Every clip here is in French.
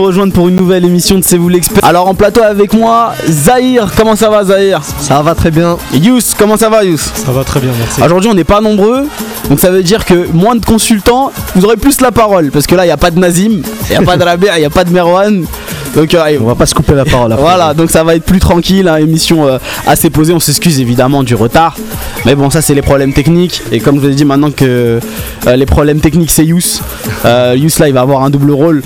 rejoindre pour une nouvelle émission de C'est vous l'expert. Alors en plateau avec moi, Zahir. Comment ça va Zahir? Ça va très bien. Et Yous, comment ça va Yous? Ça va très bien, merci. Aujourd'hui on n'est pas nombreux, donc ça veut dire que moins de consultants, vous aurez plus la parole. Parce que là il n'y a pas de Nazim, il n'y a pas de Rabia, il n'y a pas de Merwan. Donc euh, On va pas se couper la parole après. voilà, donc ça va être plus tranquille, hein, émission euh, assez posée. On s'excuse évidemment du retard, mais bon, ça c'est les problèmes techniques. Et comme je vous ai dit maintenant que euh, les problèmes techniques c'est Yous, Yous là il va avoir un double rôle.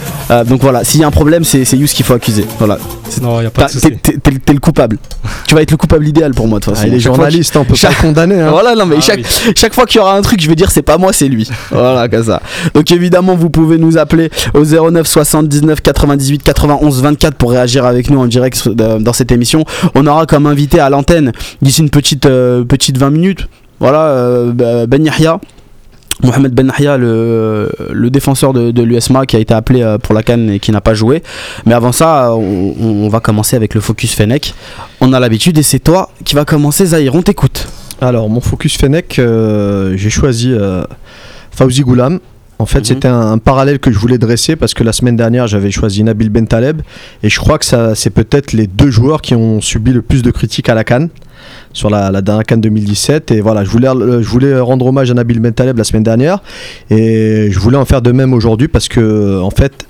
Donc voilà, s'il y a un problème, c'est c'est Yous qu'il faut accuser. Voilà, Non, il a pas T'as- de t'es souci. le coupable. tu vas être le coupable idéal pour moi de toute Ah, façon. il est Chaque fois journaliste, on peut chaque- pas condamner. hein. Voilà, non mais Ah chaque, oui. chaque fois qu'il y aura un truc, je vais dire c'est pas moi, c'est lui. Voilà, comme ça. Donc évidemment, vous pouvez nous appeler au 09 79 98 91 24 pour réagir avec nous en direct de- dans cette émission. On aura comme invité à l'antenne d'ici une petite, euh, petite 20 minutes. Voilà, euh, Ben Yahya. Mohamed Ben le, défenseur de, l'USMA qui a été appelé euh, pour la Cannes et qui n'a pas joué. Mais avant ça, on, on va commencer avec le focus Fennec. On a l'habitude et c'est toi qui va commencer, Zahir. On t'écoute. Alors, mon focus Fennec, euh, j'ai choisi euh, Fauzi Goulam. En fait, Mhm. c'était un, un parallèle que je voulais dresser parce que la semaine dernière, j'avais choisi Nabil Bentaleb. Et je crois que ça, c'est peut-être les deux joueurs qui ont subi le plus de critiques à la Cannes. Sur la, la dernière Cannes 2017. Et voilà, je voulais, je voulais rendre hommage à Nabil Bentaleb la semaine dernière. Et je voulais en faire de même aujourd'hui parce que, en fait,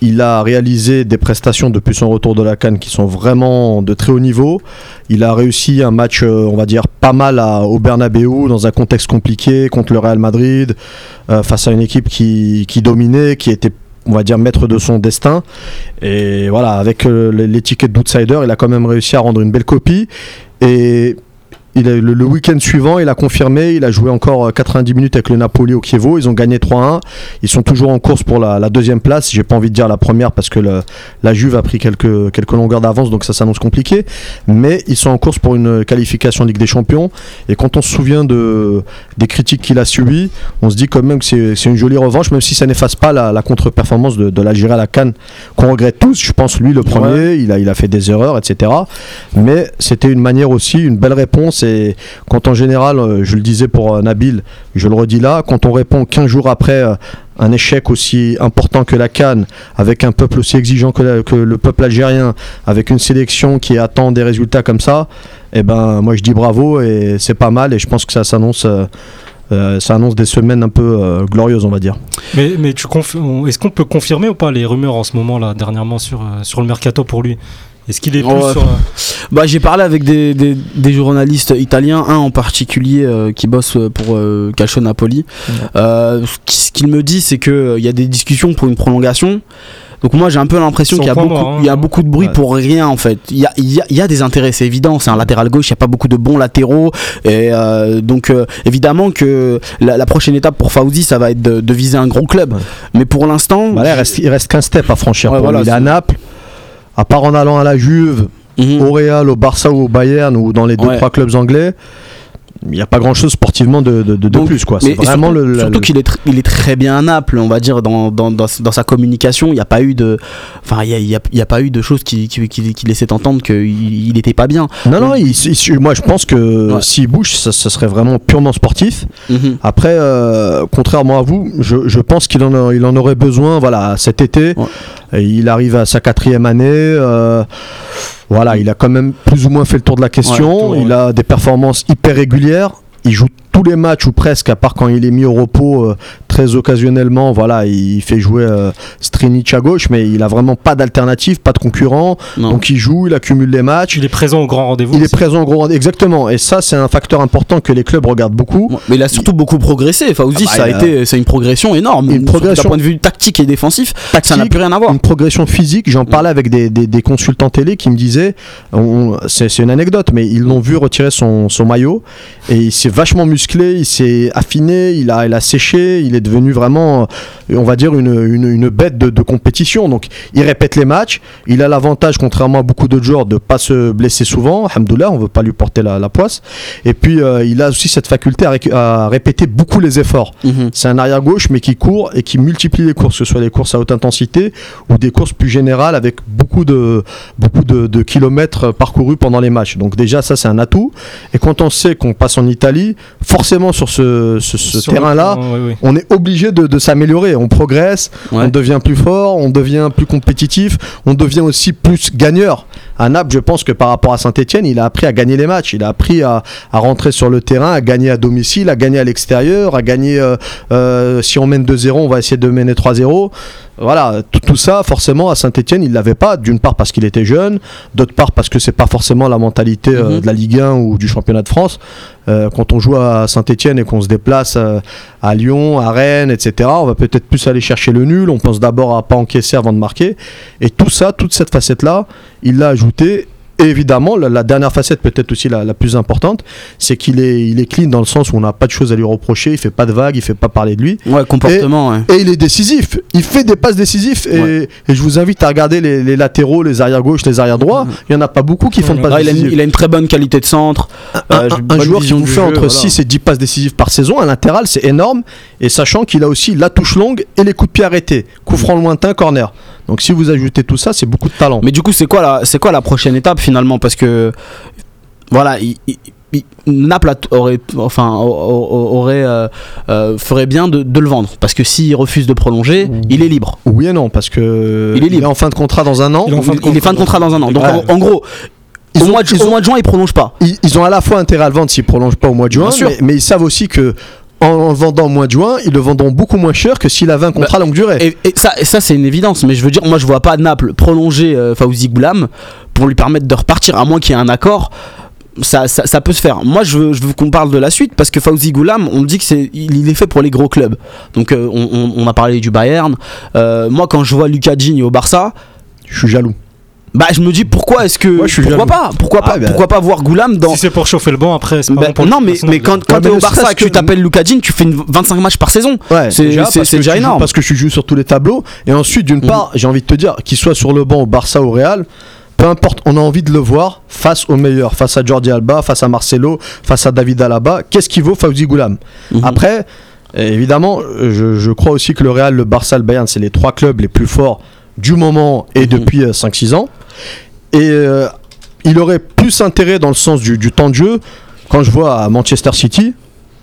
il a réalisé des prestations depuis son retour de la Cannes qui sont vraiment de très haut niveau. Il a réussi un match, euh, on va dire, pas mal à- au Bernabeu dans un contexte compliqué contre le Real Madrid, euh, face à une équipe qui, qui dominait, qui était on va dire maître de son destin et voilà avec euh, l'étiquette d'outsider il a quand même réussi à rendre une belle copie et il a, le, le week-end suivant, il a confirmé, il a joué encore euh, 90 minutes avec le Napoli au Chievo, ils ont gagné 3-1, ils sont toujours en course pour la, la deuxième place, j'ai pas envie de dire la première parce que le- la Juve a pris quelques, quelques longueurs d'avance donc ça s'annonce compliqué, mais ils sont en course pour une qualification Ligue des Champions. Et quand on se souvient de, des critiques qu'il a subies, on se dit quand même que c'est une jolie revanche, même si ça n'efface pas la, la contre-performance de, de l'Algérie à la Cannes qu'on regrette tous, je pense lui le premier, il, a, il a fait des erreurs, etc. Mais c'était une manière aussi, une belle réponse. Et quand en général, euh, je le disais pour euh, Nabil, je le redis là, quand on répond 15 jours après euh, un échec aussi important que la Cannes, avec un peuple aussi exigeant que, le peuple algérien, avec une sélection qui attend des résultats comme ça, et ben moi je dis bravo et c'est pas mal. Et je pense que ça s'annonce. ça annonce des semaines un peu glorieuses, on va dire. Mais, est-ce qu'on peut confirmer ou pas les rumeurs en ce moment là, dernièrement sur le mercato pour lui? Est-ce qu'il est plus Ouais. sur. euh, Bah, j'ai parlé avec des, des- des journalistes italiens, un en particulier euh, qui bosse euh, pour euh, Calcio Napoli. Euh, ce qui- ce qu'il me dit, c'est qu'il y a des discussions pour une prolongation. Donc moi j'ai un peu l'impression qu'il y, a beaucoup- mort, hein. il y a beaucoup de bruit Ouais. pour rien en fait. Il y a, il y a- il y a des intérêts, c'est évident. C'est un latéral gauche, il n'y a pas beaucoup de bons latéraux. Et euh, donc euh, évidemment que la, la prochaine étape pour Fauzi, ça va être de, de viser un gros club. Ouais. Mais pour l'instant, Bah il reste, il reste qu'un step à franchir. Ouais, pour voilà, lui. il est à Naples. À part en allant à la Juve, Mhm. au Real, au Barça ou au Bayern ou dans les deux Ouais. trois clubs anglais, il n'y a pas grand chose sportivement de, de, de- de Donc, plus quoi. Mais C'est vraiment surtout, le, surtout qu'il est, il est très bien à Naples, on va dire, dans, dans, dans, dans sa communication. Il n'y a pas eu de. Enfin, il a, y a- il y a pas eu de choses qui, qui, qui, qui laissaient entendre qu'il n'était pas bien. Non non, il- il- moi je pense que Ouais. s'il bouge, ça, ça serait vraiment purement sportif. Mhm. Après, euh, contrairement à vous, je, je pense qu'il en, a- il en aurait besoin. Voilà, cet été, Ouais. Et il arrive à sa quatrième année. euh, voilà, il a quand même plus ou moins fait le tour de la question. Ouais, le tour, il a des performances hyper régulières. Il joue tous les matchs ou presque, à part quand il est mis au repos euh, très occasionnellement. Voilà, il fait jouer euh, Strinic à gauche, mais il a vraiment pas d'alternative, pas de concurrent. Non. Donc il joue, il accumule les matchs. Il est présent au grand rendez-vous. Il est présent au gros rendez- exactement. Et ça, c'est un facteur important que les clubs regardent beaucoup. Ouais, Mais il a surtout beaucoup progressé. Fauzi, Ah bah, ça a été, c'est une progression énorme. Une progression- D'un point de vue tactique et défensif, ça n'a plus rien à voir. une progression physique. J'en Mm. parlais avec des, des- des consultants télé qui me disaient, on- c'est c'est une anecdote, mais ils l'ont vu retirer son, son maillot et il s'est vachement musclé, il s'est affiné, il a, il a séché, il est devenu vraiment, on va dire, une, une- une bête de, de compétition. Donc il répète les matchs, il a l'avantage, contrairement à beaucoup d'autres joueurs, de pas se blesser souvent. Alhamdoulilah, on veut pas lui porter la, la poisse. Et puis euh, il a aussi cette faculté à, répéter beaucoup les efforts. Mhm. C'est un arrière gauche mais qui court et qui multiplie les courses, que ce soit des courses à haute intensité ou des courses plus générales avec beaucoup de, beaucoup de, de kilomètres parcourus pendant les matchs. Donc déjà ça c'est un atout. Et quand on sait qu'on passe en Italie, forcément sur ce, ce- ce terrain-là, ouais, ouais. on est obligé de, de s'améliorer. On progresse, Ouais. on devient plus fort, on devient plus compétitif, on devient aussi plus gagneur. À Naples, je pense que par rapport à Saint-Etienne, il a appris à gagner les matchs. Il a appris à, à rentrer sur le terrain, à gagner à domicile, à gagner à l'extérieur, à gagner. euh, euh, si on mène 2-0, on va essayer de mener 3-0. Voilà, tout, ça, forcément, à Saint-Etienne, il l'avait pas. D'une part parce qu'il était jeune, d'autre part parce que c'est pas forcément la mentalité euh, Mhm. de la Ligue 1 ou du championnat de France. Euh, quand on joue à Saint-Etienne et qu'on se déplace euh, à Lyon, à Rennes, etc., on va peut-être plus aller chercher le nul. On pense d'abord à pas encaisser avant de marquer. Et tout ça, toute cette facette-là, il l'a ajouté. Et évidemment, la, la dernière facette, peut-être aussi la, la plus importante, c'est qu'il est, il est clean dans le sens où on n'a pas de choses à lui reprocher. Il fait pas de vagues, il fait pas parler de lui. Ouais, comportement, ouais. Et il est décisif. Il fait des passes décisives. Et, Ouais. et je vous invite à regarder les, les latéraux, les arrières gauche, les arrières droits. Il y en a pas beaucoup qui font de passes Ouais, il, a une, décisives. il a une très bonne qualité de centre. Un, Euh, un- un joueur qui vous fait jeu, entre voilà. 6 et 10 passes décisives par saison, un latéral, c'est énorme. Et sachant qu'il a aussi la touche longue et les coups de pied arrêtés. Coup franc lointain, corner. Donc si vous ajoutez tout ça, c'est beaucoup de talent. Mais du coup, c'est quoi la, c'est quoi la prochaine étape finalement? Parce que voilà, il, il- il- Naples aurait, enfin, au- au- aurait, euh, euh, ferait bien de, de le vendre. Parce que s'il refuse de prolonger, Mmh. il est libre. Oui et non, parce que Il est libre. en fin de contrat dans un an. Il est en fin de il est fin de contrat dans un an. Donc Ouais. en, en gros, Ils au, ont- mois de, ils au ont- mois de juin, il prolonge pas. Ils, ils ont à la fois intérêt à le vendre s'ils prolongent pas au mois de juin, Bien sûr. mais, mais ils savent aussi que en, le vendant au mois de juin, ils le vendront beaucoup moins cher que s'il avait un contrat longue durée. Et, et ça, et ça c'est une évidence. Mais je veux dire, moi, je vois pas Naples prolonger euh, Fawzi Goulam pour lui permettre de repartir, à moins qu'il y ait un accord. Ça, ça, ça peut se faire. Moi, je veux, je veux qu'on parle de la suite parce que Fawzi Goulam, on me dit que c'est, il, il est fait pour les gros clubs. Donc, euh, on, on- on a parlé du Bayern. Euh, moi, quand je vois Lucas Digne au Barça, Je suis jaloux. Bah, je me dis pourquoi est-ce que, Moi, je suis pourquoi jaloux. pas, pourquoi pas, Ah, bah. pourquoi pas voir Goulam dans. Si c'est pour chauffer le banc après, c'est pas bon pour non, mais, mais quand, quand Ouais, t'es mais au Barça et que tu t'appelles Lucas Digne, tu fais une 25 matchs par saison? Ouais, C'est- déjà, c'est- parce c'est que déjà tu joues- énorme. Parce que je joue sur tous les tableaux. Et ensuite, d'une Mhm. part, j'ai envie de te dire, qu'il soit sur le banc au Barça ou au Real, peu importe, on a envie de le voir face aux meilleurs, face à Jordi Alba, face à Marcelo, face à David Alaba. Qu'est-ce qu'il vaut Fawzi Goulam? Mhm. Après, euh, évidemment, euh, je, je crois aussi que le Real, le Barça, le Bayern, c'est les trois clubs les plus forts du moment et Mhm. depuis euh, 5-6 ans. Et euh, il aurait plus intérêt dans le sens du, du temps de jeu quand je vois à Manchester City.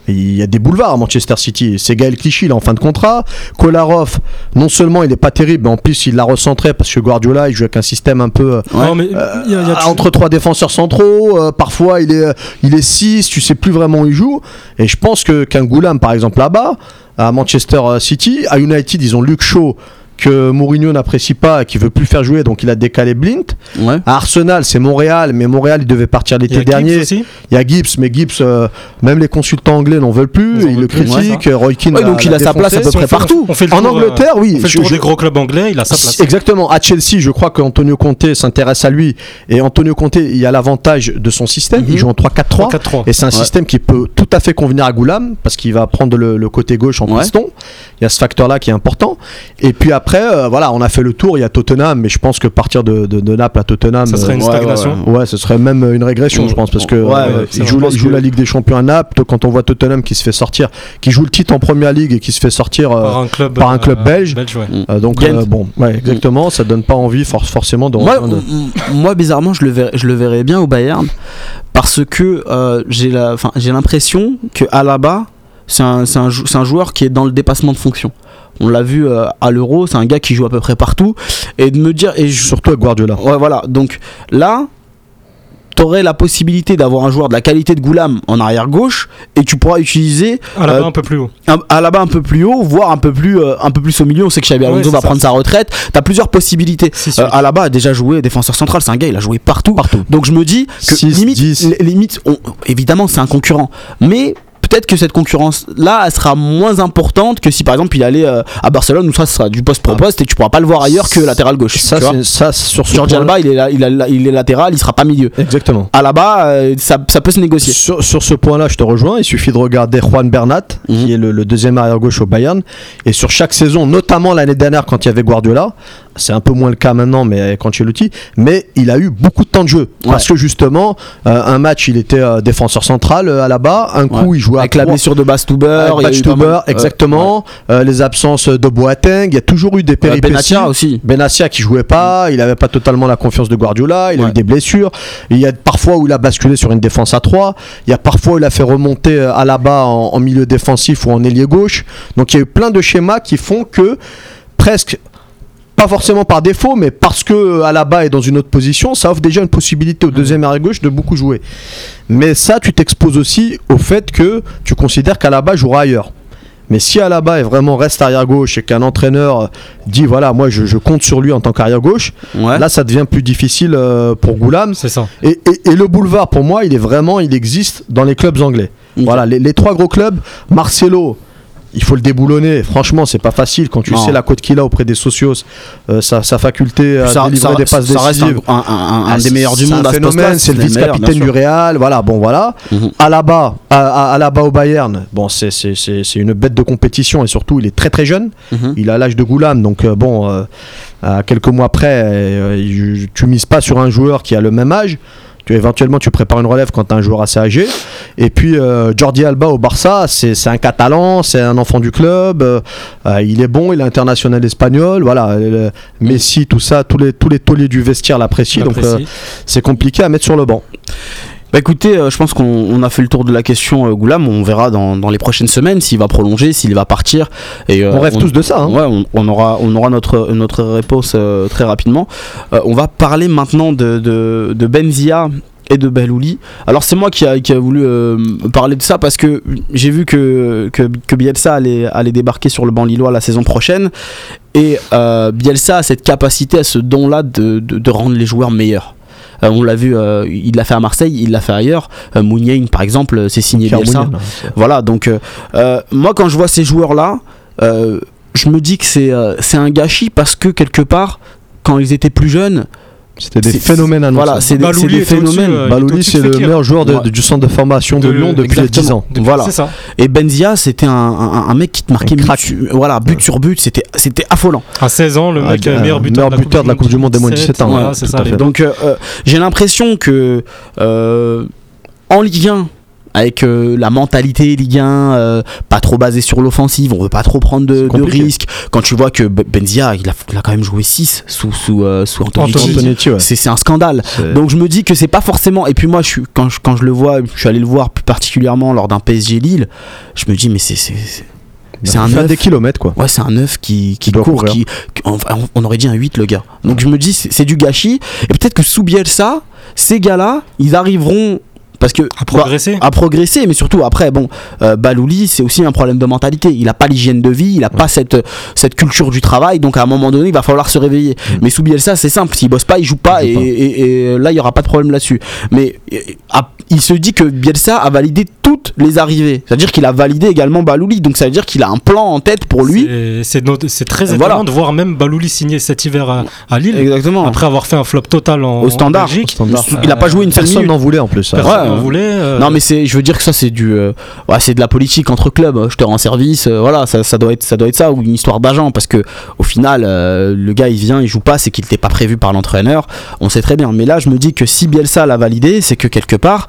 Il y a des boulevards à Manchester City. C'est Gaël Clichy, il est en fin de contrat. Kolarov, non seulement il est pas terrible, mais en plus il l'a recentré parce que Guardiola, il joue avec un système un peu euh, mais euh, y a- y a- entre trois défenseurs centraux. euh, parfois il est, euh, il est 6, tu sais plus vraiment où il joue. Et je pense que qu'un Goulam, par exemple, là-bas, à Manchester City, à United, ils ont Luke Shaw que Mourinho n'apprécie pas et qui veut plus faire jouer, donc il a décalé Blint. Ouais. À Arsenal, c'est Montréal, mais Montréal, il devait partir l'été Gibbs dernier. aussi. Il y a Gibbs, mais Gibbs, euh, même les consultants anglais n'en veulent plus, Ils ils le critiquent. Roy Keane Ouais, donc il a sa place à peu près Si on fait- partout. on fait le En tour, euh, Angleterre, oui. On fait le je- tour je- des gros clubs anglais, il a sa place. Exactement. À Chelsea, je crois qu'Antonio Conte s'intéresse à lui. Et Antonio Conte, il y a l'avantage de son système. Mhm. Il joue en 3-4-3. 4-3. Et c'est un Ouais. système qui peut tout à fait convenir à Goulam parce qu'il va prendre le, le côté gauche en Ouais. piston. Il y a ce facteur-là qui est important. Et puis après, euh, voilà, on a fait le tour. Il y a Tottenham, mais je pense que partir de, de, de Naples à Tottenham, Ça serait une Ouais, ouais, stagnation. ouais. Ouais, ce serait même une régression, Mm. je pense, parce que Ouais, euh, ouais, il ça, joue, je pense il joue que- la Ligue des Champions à Naples. Quand on voit Tottenham qui se fait sortir, qui joue le titre en Première Ligue et qui se fait sortir, euh, Par un club, par un club belge. ouais. euh, donc euh, bon, ouais, exactement, ça donne pas envie for- forcément de. Moi, moi, bizarrement, je le verrais, je le verrais bien au Bayern parce que euh, j'ai la, enfin, j'ai l'impression que Alaba, c'est un, jou- un joueur qui est dans le dépassement de fonction. On l'a vu euh, à l'Euro, c'est un gars qui joue à peu près partout et de me dire et je, Surtout avec Guardiola. ouais voilà donc là t'aurais la possibilité d'avoir un joueur de la qualité de Goulam en arrière gauche et tu pourras utiliser À la Euh, bas un peu plus haut. un, Alaba un peu plus haut voire un peu plus euh, un peu plus au milieu on sait que Xabi Alonso va ça. prendre sa retraite t'as plusieurs possibilités euh, huit. Alaba a déjà joué défenseur central, c'est un gars, il a joué partout. Partout. Donc je me dis que Six, limite on- évidemment c'est un concurrent, mais peut-être que cette concurrence là elle sera moins importante que si par exemple il allait euh, à Barcelone où ça sera du poste pour poste et tu pourras pas le voir ailleurs que latéral gauche. Ça, tu vois. c'est- ça sur ce Jordi point- Alba il est, là- il, a- il est latéral, il sera pas milieu. Exactement. Alaba euh, ça, ça peut se négocier. Sur, sur ce point-là, je te rejoins. Il suffit de regarder Juan Bernat, Mhm. qui est le, le deuxième arrière gauche au Bayern. Et sur chaque saison, notamment l'année dernière quand il y avait Guardiola, c'est un peu moins le cas maintenant, mais avec Ancelotti, mais il a eu beaucoup de temps de jeu. Parce que justement, euh, un match, il était euh, défenseur central euh, à la bas, un coup, il jouait Avec à la trois- blessure de avec mal- exactement, euh, les absences de Boateng, il y a toujours eu des péripéties. Benatia aussi. Benatia qui jouait pas, il avait pas totalement la confiance de Guardiola, il a eu des blessures. Il y a parfois où il a basculé sur une défense à 3, il y a parfois où il a fait remonter euh, à la bas en, en milieu défensif ou en ailier gauche. Donc il y a eu plein de schémas qui font que presque pas forcément par défaut, mais parce que euh, Alaba est dans une autre position, ça offre déjà une possibilité au deuxième arrière gauche de beaucoup jouer. Mais ça, tu t'exposes aussi au fait que tu considères qu'Alaba jouera ailleurs. Mais si Alaba est vraiment reste arrière gauche et qu'un entraîneur euh, dit voilà, moi je, je compte sur lui en tant qu'arrière gauche, Ouais. là ça devient plus difficile euh, pour Goulam. C'est ça. Et, et- et le boulevard, pour moi, il est vraiment, il existe dans les clubs anglais. Voilà, les, les trois gros clubs, Marcelo. Il faut le déboulonner. Franchement, c'est pas facile quand tu Non. sais la cote qu'il a auprès des socios, euh, sa, sa faculté à ça, délivrer ça- des passes ça reste un, décisives. un- un- un Ah, des meilleurs du monde phénomène, c'est le vice-capitaine du. Real. Voilà, bon voilà. Mhm. À, à- Alaba au Bayern, bon c'est c'est- c'est- c'est une bête de compétition et surtout il est très très jeune. Mhm. Il a l'âge de Goulam, donc euh, bon, euh, quelques mois près, il- tu mises pas sur un joueur qui a le même âge. Tu, éventuellement, tu prépares une relève quand tu as un joueur assez âgé. Et puis, euh, Jordi Alba au Barça, c'est un Catalan, c'est un enfant du club. euh, euh, il est bon, il est international espagnol. Voilà, le- Messi, tout ça, tous les, tous les tauliers du vestiaire l'apprécient. Donc, c'est compliqué à mettre sur le banc. Bah écoutez, euh, je pense qu'on on a fait le tour de la question euh, Goulam. On verra dans, dans les prochaines semaines s'il va prolonger, s'il va partir. Et, euh, on rêve tous de ça. hein. Ouais, on, on aura, on aura notre, notre réponse très rapidement. On va parler maintenant de, de, de Benzia et de Belouli. Alors c'est moi qui a, qui a voulu euh, parler de ça parce que j'ai vu que, que, que Bielsa allait, allait débarquer sur le banc lillois la saison prochaine. Et euh, Bielsa a cette capacité, à ce don-là de, de, de rendre les joueurs meilleurs. Euh, on l'a vu, euh, il l'a fait à Marseille, il l'a fait ailleurs. Euh, par exemple, c'est signé Pierre Bielsa. Là, c'est- Voilà, donc euh, euh, moi quand je vois ces joueurs-là, euh, je me dis que c'est euh, c'est un gâchis parce que quelque part, quand ils étaient plus jeunes, C'était des phénomènes à voilà, c'est des, des phénomènes. euh, Balouli, c'est le meilleur joueur de- Ouais. du centre de formation de, De- Lyon depuis exactement. 10 ans. Depuis- Voilà. Ça. Et Benzia, c'était un, un- un mec qui te marquait but sur, voilà, but sur but, c'était c'était affolant. À 16 ans, le Ah, mec euh, euh, meilleur buteur, meilleur buteur de la Coupe du Monde des moins de 17 ans, Voilà, ouais, c'est tout ça. à les- fait. Donc euh, euh, j'ai l'impression que euh, en Ligue 1, avec euh, la mentalité Ligue 1, euh, pas trop basée sur l'offensive, on veut pas trop prendre de, risques. Quand tu vois que Benzia, il a, il a quand même joué 6 sous, sous, euh, sous. Antonetti, ouais. C'est un scandale. Donc je me dis que c'est pas forcément. Et puis moi, je suis, quand, je, quand je le vois, je suis allé le voir plus particulièrement lors d'un PSG Lille, je me dis, mais c'est. c'est- un Il fait neuf. des kilomètres quoi. Ouais, c'est un 9 qui, court, qui, on, on aurait dit un 8 le gars. Donc je me dis, c'est du gâchis. Et peut-être que sous Bielsa, ces gars-là, ils arriveront. Parce que. À progresser. bah, à progresser, mais surtout après, bon, euh, Balouli, c'est aussi un problème de mentalité. Il n'a pas l'hygiène de vie, il n'a pas cette, cette culture du travail, donc à un moment donné, il va falloir se réveiller. Mais sous Bielsa, c'est simple, s'il bosse pas, il joue pas, Il et, joue pas. et- et là, il y aura pas de problème là-dessus. Mais à- il se dit que Bielsa a validé toutes les arrivées. C'est-à-dire qu'il a validé également Balouli, donc ça veut dire qu'il a un plan en tête pour lui. C'est- C'est not- c'est très étonnant Voilà. de voir même Balouli signer cet hiver à, à Lille. Exactement. Après avoir fait un flop total en, Au standard. en Belgique. Standard. Il a pas joué une seule Personne minute. n'en voulait en plus. Ouais. n'en voulait. euh, Non mais c'est, je veux dire que ça c'est du, euh, ouais, c'est de la politique entre clubs. Je te rends service, euh, voilà, ça, ça doit être, ça doit être ça ou une histoire d'agent parce que au final, euh, le gars il vient, il joue pas, c'est qu'il n'était pas prévu par l'entraîneur. On sait très bien. Mais là, je me dis que si Bielsa l'a validé, c'est que quelque part,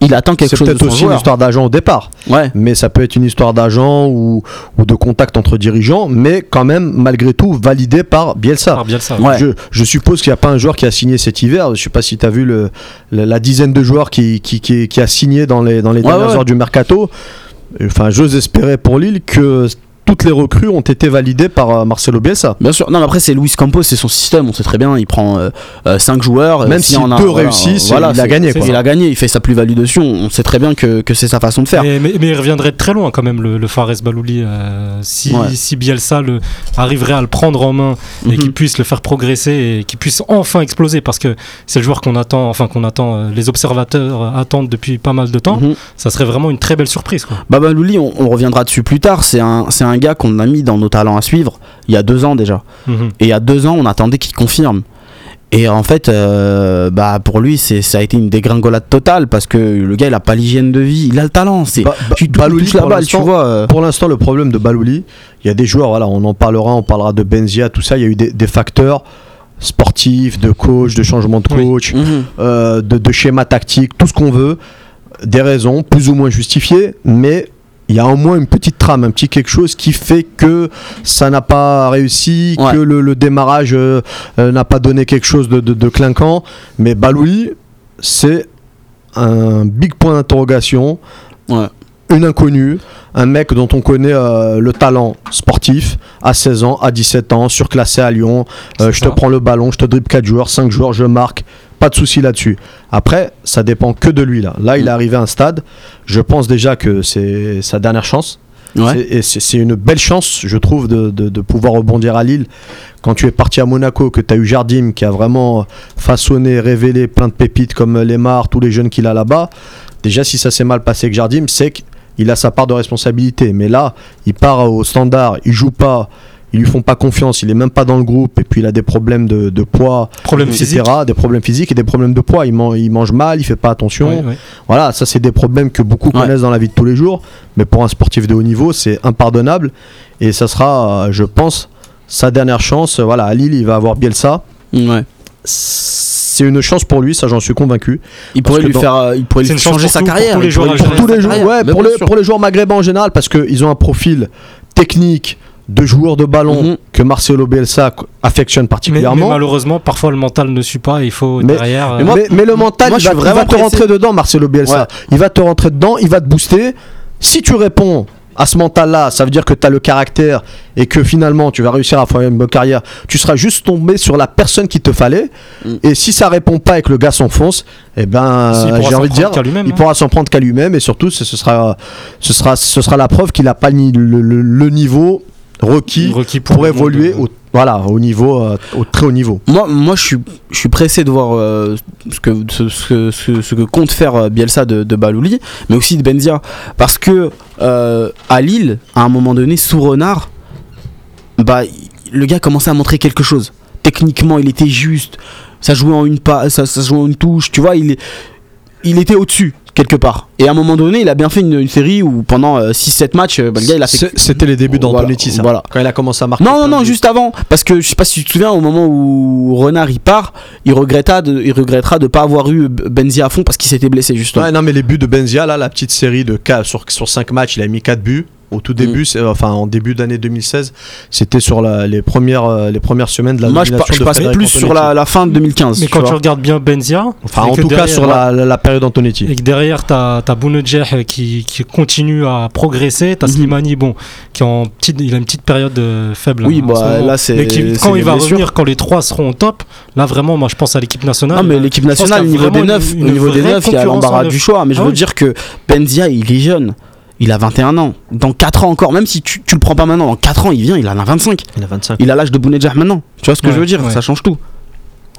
il attend quelque C'est chose de peut-être aussi une histoire d'agent au départ, Ouais. mais ça peut être une histoire d'agent ou, ou de contact entre dirigeants, mais quand même, malgré tout, validé par Bielsa. par Bielsa. Ouais. Je, je suppose qu'il n'y a pas un joueur qui a signé cet hiver. Je sais pas si tu as vu le, la dizaine de joueurs qui, qui, qui, qui a signé dans les, dans les Ouais, dernières ouais. heures du mercato. Enfin, j'ose espérer pour Lille que toutes les recrues ont été validées par euh, Marcelo Bielsa. Bien sûr. Non, mais après c'est Luis Campos, c'est son système. On sait très bien. Il prend 5 joueurs. Même euh, si en a- deux voilà, réussissent, voilà, il a gagné, quoi. Il a gagné. Il fait sa plus-value dessus. On sait très bien que, que c'est sa façon de faire. Mais, mais- mais il reviendrait de très loin quand même le, le Fares Balouli euh, si, Ouais. si Bielsa le, arriverait à le prendre en main et Mhm. qu'il puisse le faire progresser et qu'il puisse enfin exploser parce que c'est le joueur qu'on attend enfin qu'on attend euh, les observateurs attendent depuis pas mal de temps Mhm. ça serait vraiment une très belle surprise quoi. Baba Louli, on, on reviendra dessus plus tard. C'est un, c'est un gars qu'on a mis dans nos talents à suivre il y a deux ans déjà. Mhm. Et il y a deux ans, on attendait qu'il confirme. Et en fait, euh, bah pour lui, c'est ça a été une dégringolade totale parce que le gars, il a pas l'hygiène de vie, il a le talent. C'est Ba- ba- tu Balouli, la pour balle, tu l'instant- vois. euh, Pour l'instant, le problème de Balouli, il y a des joueurs, voilà, on en parlera, on parlera de Benzia, tout ça. Il y a eu des, des facteurs sportifs, de coach, de changement de coach, mhm. euh, de, de schéma tactique, tout ce qu'on veut, des raisons plus ou moins justifiées, mais il y a au moins une petite trame, un petit quelque chose qui fait que ça n'a pas réussi, Ouais. que le, le démarrage euh, euh, n'a pas donné quelque chose de, de- de clinquant. Mais Balouli, c'est un big point d'interrogation, Ouais. une inconnue, un mec dont on connaît euh, le talent sportif à 16 ans, à 17 ans, surclassé à Lyon. Euh, je te prends le ballon, je te dribble 4 joueurs, 5 joueurs, je marque. Pas de souci là-dessus. Après, ça dépend que de lui là. Là, il est arrivé à un stade. Je pense déjà que c'est sa dernière chance. Ouais. Et c'est une belle chance, je trouve, de, de- de pouvoir rebondir à Lille. Quand tu es parti à Monaco, que tu as eu Jardim qui a vraiment façonné, révélé plein de pépites comme Lemar, tous les jeunes qu'il a là-bas. Déjà, si ça s'est mal passé avec Jardim, c'est qu'il a sa part de responsabilité. Mais là, il part au standard, il joue pas, ils lui font pas confiance, il est même pas dans le groupe, et puis il a des problèmes de, de poids, etc. physique. Des problèmes physiques et des problèmes de poids. Il, man- il mange mal, il fait pas attention. Voilà, ça c'est des problèmes que beaucoup Ouais. connaissent dans la vie de tous les jours, mais pour un sportif de haut niveau, c'est impardonnable et ça sera, je pense, sa dernière chance. Voilà, à Lille, il va avoir Bielsa. Ouais. C'est une chance pour lui, ça j'en suis convaincu. Il pourrait lui dans- faire, euh, il pourrait lui changer pour sa tout- pour carrière. tous les il pourrait joueurs Tous les joueurs, carrière. ouais, pour, bien le- sûr. pour les joueurs maghrébins en général, parce qu'ils ont un profil technique de joueur de ballon Mhm. que Marcelo Bielsa affectionne Mais, mais particulièrement. malheureusement, parfois le mental ne suit pas. Il faut Mais- derrière. euh, mais moi- mais, mais le mental, moi, il va, il te rentrer dedans, Marcelo Bielsa. Ouais. Il va te rentrer dedans, il va te booster. Si tu réponds à ce mental-là, ça veut dire que tu as le caractère et que finalement tu vas réussir à faire une bonne carrière. Tu seras juste tombé sur la personne qu'il te fallait. Mm. Et si ça répond pas et que le gars s'enfonce, eh ben, j'ai envie de dire, il hein. pourra s'en prendre qu'à lui-même et surtout ce, ce sera, ce, sera, ce sera la preuve qu'il n'a pas le- le niveau requis requis pour, évoluer de- au, voilà, au, niveau, euh, au très haut niveau. Moi, moi, je suis, je suis pressé de voir euh, ce, que, ce, ce- ce- ce que compte faire euh, Bielsa de, de Balouli, mais aussi de Benzia, parce que euh, à Lille, à un moment donné, sous Renard, bah, le gars commençait à montrer quelque chose. Techniquement, il était juste. Ça jouait en une pas, ça, ça jouait en une touche. Tu vois, il, est- il était au-dessus quelque part. Et à un moment donné, il a bien fait une, une série où pendant 6-7 matchs, euh, bah, le gars, il a fait. C'était les débuts Voilà, d'Antonetti, ça. voilà. Quand il a commencé à marquer. Non, non, non, de juste avant. Parce que je sais pas si tu te souviens, au moment où Renard il part, il regrettera de, il regrettera de pas avoir eu Benzia à fond parce qu'il s'était blessé justement. Ouais, non, mais les buts de Benzia, là, la petite série de sur, sur 5 matchs, il a mis 4 buts. Au tout début, Mm. c'est- enfin en début d'année 2016, c'était sur la- les, premières, euh, les premières semaines de la Moi, je, domination pa- je de passais plus sur la, la fin de 2015. Mais tu quand vois. tu regardes bien Benzia, Enfin, en tout cas, sur la, la- la période Antonetti. Et que derrière, tu as, Bounedjah qui, qui continue à progresser. Tu as Mhm. Slimani, bon, qui est en petite, il a une petite période euh, faible. Oui, hein, bah, là, c'est- Mais qui- quand il va blessures. revenir, quand les trois seront au top, là vraiment, moi je pense à l'équipe nationale. Non, mais Euh, l'équipe nationale, au niveau des neufs, il y a l'embarras du choix. Mais je Ah veux dire que Benzia, il est jeune. Il a 21 ans. Dans 4 ans encore, même si tu, tu le prends pas maintenant, dans 4 ans, il vient, il en a 25. Il a 25. Il a l'âge de Bounedjah maintenant. Tu vois ce que Ouais, je veux dire? ouais. Ça change tout.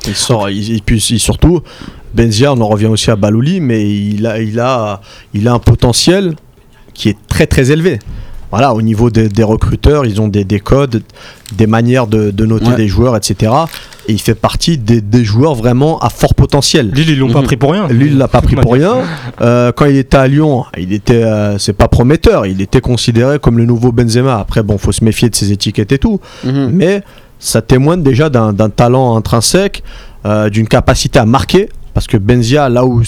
Il sort, et puis surtout, Benzia, on en revient aussi à Balouli, mais il a, il a, il a un potentiel qui est très très élevé. Voilà, au niveau des, des recruteurs, ils ont des, des codes, des manières de, de noter Ouais. des joueurs, etc. Et il fait partie des, des joueurs vraiment à fort potentiel. Lille, ils l'ont pas Mhm. pris pour rien. Lui, il l'a pas pris pour rien. Euh, quand il était à Lyon, il était, euh, c'est pas prometteur. Il était considéré comme le nouveau Benzema. Après, bon, faut se méfier de ses étiquettes et tout. Mhm. Mais ça témoigne déjà d'un talent intrinsèque, euh, d'une capacité à marquer. Parce que Benzia, là où,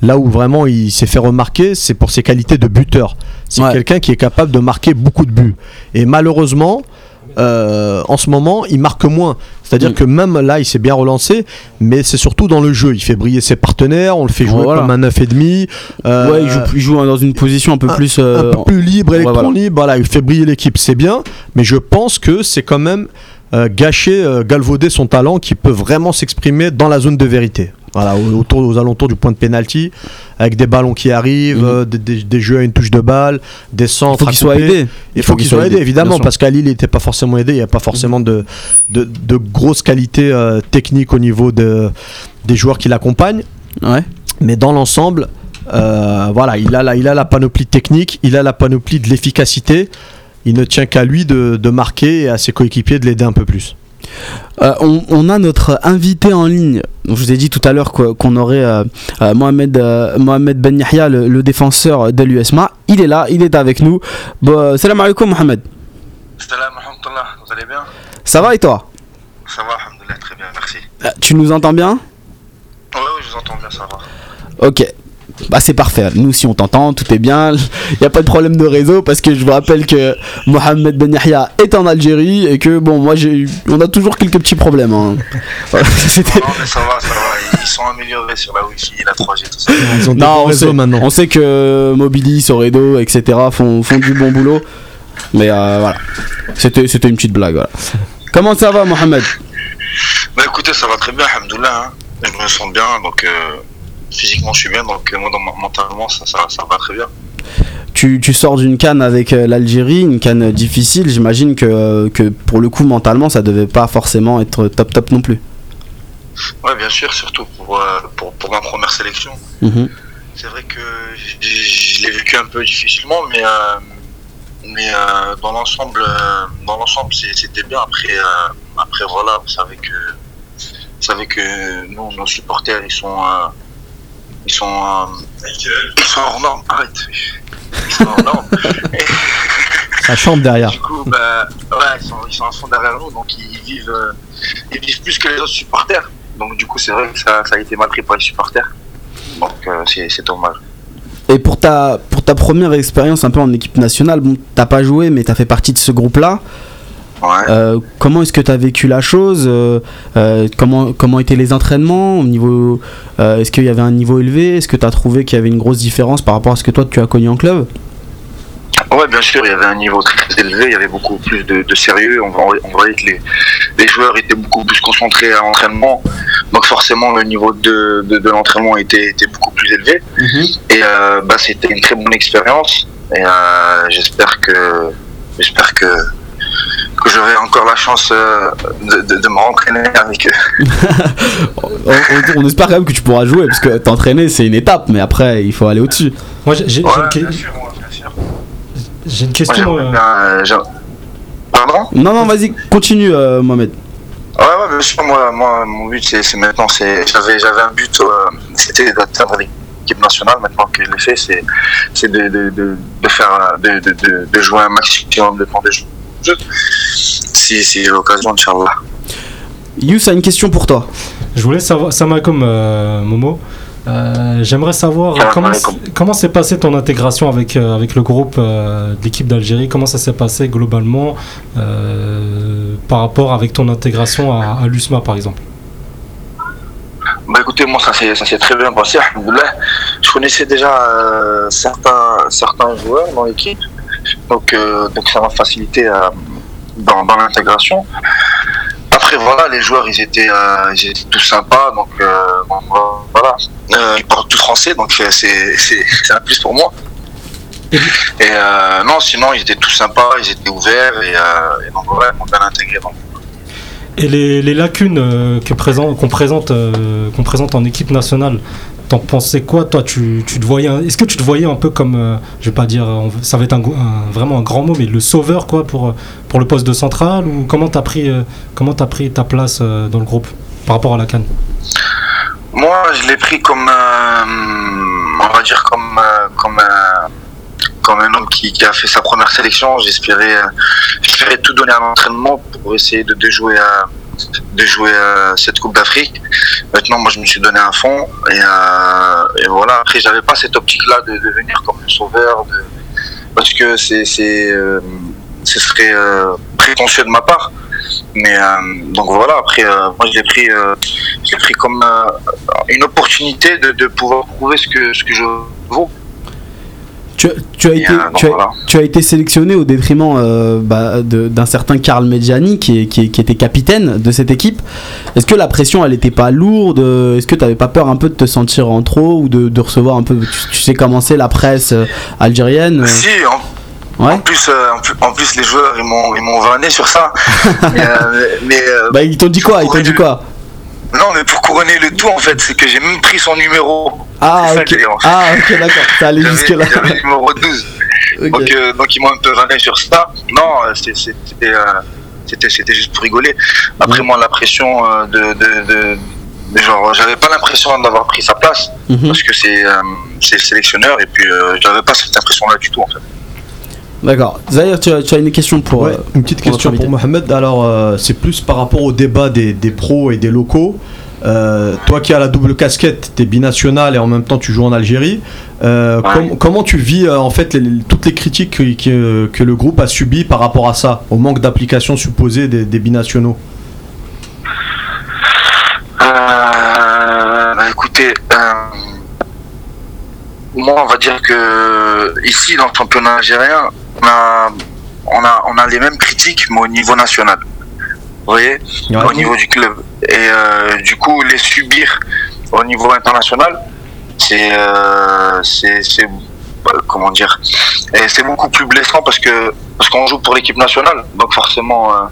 là où vraiment il s'est fait remarquer, c'est pour ses qualités de buteur. C'est Ouais. quelqu'un qui est capable de marquer beaucoup de buts. Et malheureusement, euh, en ce moment, il marque moins. C'est-à dire Mm. que même là, il s'est bien relancé, mais c'est surtout dans le jeu. Il fait briller ses partenaires, on le fait jouer Voilà. comme un 9,5. euh, ouais, il joue, il joue dans une position un peu plus. euh, un peu plus libre, ouais, électron voilà. libre, voilà, il fait briller l'équipe, c'est bien, mais je pense que c'est quand même gâcher, galvauder son talent qui peut vraiment s'exprimer dans la zone de vérité. Voilà, au- autour, aux alentours du point de pénalty, avec des ballons qui arrivent, Mhm. euh, des, des- des jeux à une touche de balle, des Il centres. faut à qu'il soit couper. aidé. Il faut qu'il soit aidé, bien évidemment, parce qu'à Lille, il n'était pas forcément aidé. Il n'y a pas forcément de, de, de grosses qualités euh, techniques au niveau de, des joueurs qui l'accompagnent. Ouais. Mais dans l'ensemble, euh, voilà, il a, la, il a la panoplie technique, il a la panoplie de l'efficacité. Il ne tient qu'à lui de, de marquer et à ses coéquipiers de l'aider un peu plus. Euh, on, on a notre invité en ligne. Donc, je vous ai dit tout à l'heure qu'on aurait euh, euh, Mohamed, Mohamed Ben Yahya, le, le défenseur de l'USMA. Il est là, il est avec nous. Bon, salam alaikum Mohamed. Salam vous allez bien? Ça va et toi? Ça va, alhamdoulilah, très bien, merci. Tu nous entends bien? Ouais, ouais, je vous entends bien, ça va. Ok. Bah c'est parfait. Nous si on t'entend, tout est bien. Il n'y a pas de problème de réseau parce que je vous rappelle que Mohamed Ben Yahya est en Algérie et que bon moi j'ai eu- on a toujours quelques petits problèmes. hein. Voilà, c'était- Non, mais ça va, ça va, ils sont améliorés sur la Wi-Fi, la 3G, tout ça. Ils ont des Non, on réseaux sait, maintenant. on sait que Mobilis, Soredo, etc. font, font du bon boulot. Mais euh, voilà, c'était c'était une petite blague. Voilà. Comment ça va, Mohamed? Bah écoutez, ça va très bien, alhamdoulilah. Hein. Je me sens bien, donc euh, physiquement je suis bien, donc euh, moi dans, mentalement ça, ça, ça va très bien. tu, tu sors d'une canne avec euh, l'Algérie, une canne difficile. J'imagine que, que pour le coup, mentalement, ça devait pas forcément être top top non plus. Ouais, bien sûr, surtout pour, euh, pour, pour ma première sélection. Mhm. C'est vrai que je l'ai vécu un peu difficilement, mais, euh, mais euh, dans l'ensemble, euh, dans l'ensemble, c'était bien. Après, euh, après voilà, vous savez que, vous savez que nous, nos supporters, ils sont, euh, ils sont, euh, ils sont hors normes. Arrête, ils sont hors normes. Ça chambre derrière. Du coup, bah, ouais, ils sont, ils sont à fond derrière nous, donc ils vivent, euh, ils vivent plus que les autres supporters. Donc du coup, c'est vrai que ça, ça a été mal pris par les supporters. Donc euh, c'est c'est dommage. Et pour ta, pour ta première expérience un peu en équipe nationale, bon, t'as pas joué, mais t'as fait partie de ce groupe-là. Ouais. Euh, comment est-ce que tu as vécu la chose euh, euh, comment, comment étaient les entraînements au niveau, Est-ce qu'il y avait un niveau élevé Est-ce que tu as trouvé qu'il y avait une grosse différence par rapport à ce que toi tu as connu en club? Ouais, bien sûr, il y avait un niveau très élevé, il y avait beaucoup plus de, de sérieux. On, voyait- on voyait que les, les joueurs étaient beaucoup plus concentrés à l'entraînement. Donc forcément, le niveau de, de, de l'entraînement était, était beaucoup plus élevé. Et euh, bah, c'était une très bonne expérience. Et euh, j'espère que j'espère que que j'aurai encore la chance euh, de, de, de me rentraîner avec eux. on, on- on espère quand même que tu pourras jouer parce que t'entraîner c'est une étape, mais après il faut aller au-dessus. Moi, j'ai Ouais, une, bien sûr, ouais, bien sûr. j'ai une question. euh, bien, euh, Pardon? Non, non, vas-y, continue euh, Mohamed. Ouais, ouais, bien sûr, moi, moi mon but, c'est maintenant, c'est j'avais j'avais un but, euh, c'était d'atteindre l'équipe nationale. Maintenant que je l'ai fait, c'est c'est de, de, de, de faire, de, de, de, de jouer un maximum de temps de jeu. Si, si j'ai l'occasion, Inch'Allah. Yous a une question pour toi. Je voulais savoir, Salam alaikum, euh, Momo. Euh, J'aimerais savoir comment comment s'est passée ton intégration avec euh, avec le groupe euh, de l'équipe d'Algérie? Comment ça s'est passé globalement euh, par rapport avec ton intégration à, à l'USMA par exemple? Bah écoutez, moi ça s'est très bien passé. Je connaissais déjà euh, certains certains joueurs dans l'équipe, donc euh, donc ça m'a facilité euh, dans, l'intégration. Après voilà, les joueurs ils étaient euh, tous sympas, donc, euh, voilà. Euh, ils parlent tous français, donc c'est un plus pour moi. Et- non, sinon ils étaient tous sympas, ils étaient ouverts et, et donc voilà, ils m'ont bien intégré. Et les, lacunes qu'on présente en équipe nationale, t'en pensais quoi Toi, tu, tu te voyais, est-ce que tu te voyais un peu comme, euh, je vais pas dire, ça va être un, vraiment un grand mot, mais le sauveur quoi pour, euh, pour le poste de central ou comment t'as pris, euh, comment t'as pris ta place euh, dans le groupe par rapport à la canne? Moi, je l'ai pris comme, euh, on va dire comme, comme un, homme qui, a fait sa première sélection. J'espérais, tout donner à l'entraînement pour essayer de jouer, à, de jouer à cette Coupe d'Afrique. Maintenant, moi, je me suis donné à fond et, euh, voilà. Après, j'avais pas cette optique-là de devenir comme le sauveur, parce que c'est, euh, ce serait euh, prétentieux de ma part. Mais donc voilà. Après, moi, je l'ai pris, pris comme une opportunité de, de pouvoir prouver ce que, ce que je vaux. Tu, tu as été, donc tu, as, voilà. tu as été sélectionné au détriment euh, bah, d'un certain Karl Medjani qui, était capitaine de cette équipe. Est-ce que la pression elle était pas lourde? Est-ce que tu n'avais pas peur un peu de te sentir en trop ou de, de recevoir un peu Tu, sais comment c'est la presse euh, algérienne euh, Si, en, Ouais. en plus, en, plus, les joueurs, ils m'ont, ils m'ont vanné sur ça. mais, mais, Bah ils t'ont dit quoi? Ils t'ont dit quoi? Non, mais pour couronner le tout, en fait, c'est que j'ai même pris son numéro. Ah ça ok. Ah ok d'accord. Ça allait jusque J'avais, là. j'avais le numéro 12. Donc, euh, donc ils m'ont un peu vanné sur ça. Non, euh, c'était, euh, C'était juste pour rigoler. Après moi la pression de, de, genre j'avais pas l'impression d'avoir pris sa place Mhm. parce que c'est euh, sélectionneur et puis euh, j'avais pas cette impression là du tout en fait. D'accord. Zahir, tu as, tu as une question pour. Ouais, euh, une petite pour question pour. Mohamed. Alors, euh, c'est plus par rapport au débat des, des pros et des locaux. Euh, toi qui as la double casquette, tu es binational et en même temps tu joues en Algérie. Euh, Ouais. com- comment tu vis euh, en fait les- les- toutes les critiques que, que- que le groupe a subies par rapport à ça, au manque d'application supposée des, des binationaux? Euh, bah, écoutez, euh, moi on va dire que ici dans le championnat algérien, on a, on a, on a les mêmes critiques mais au niveau national. Vous voyez au niveau du club. Et euh, du coup, les subir au niveau international, c'est, euh, c'est, euh, comment dire, et c'est beaucoup plus blessant parce que parce qu'on joue pour l'équipe nationale, donc forcément, euh,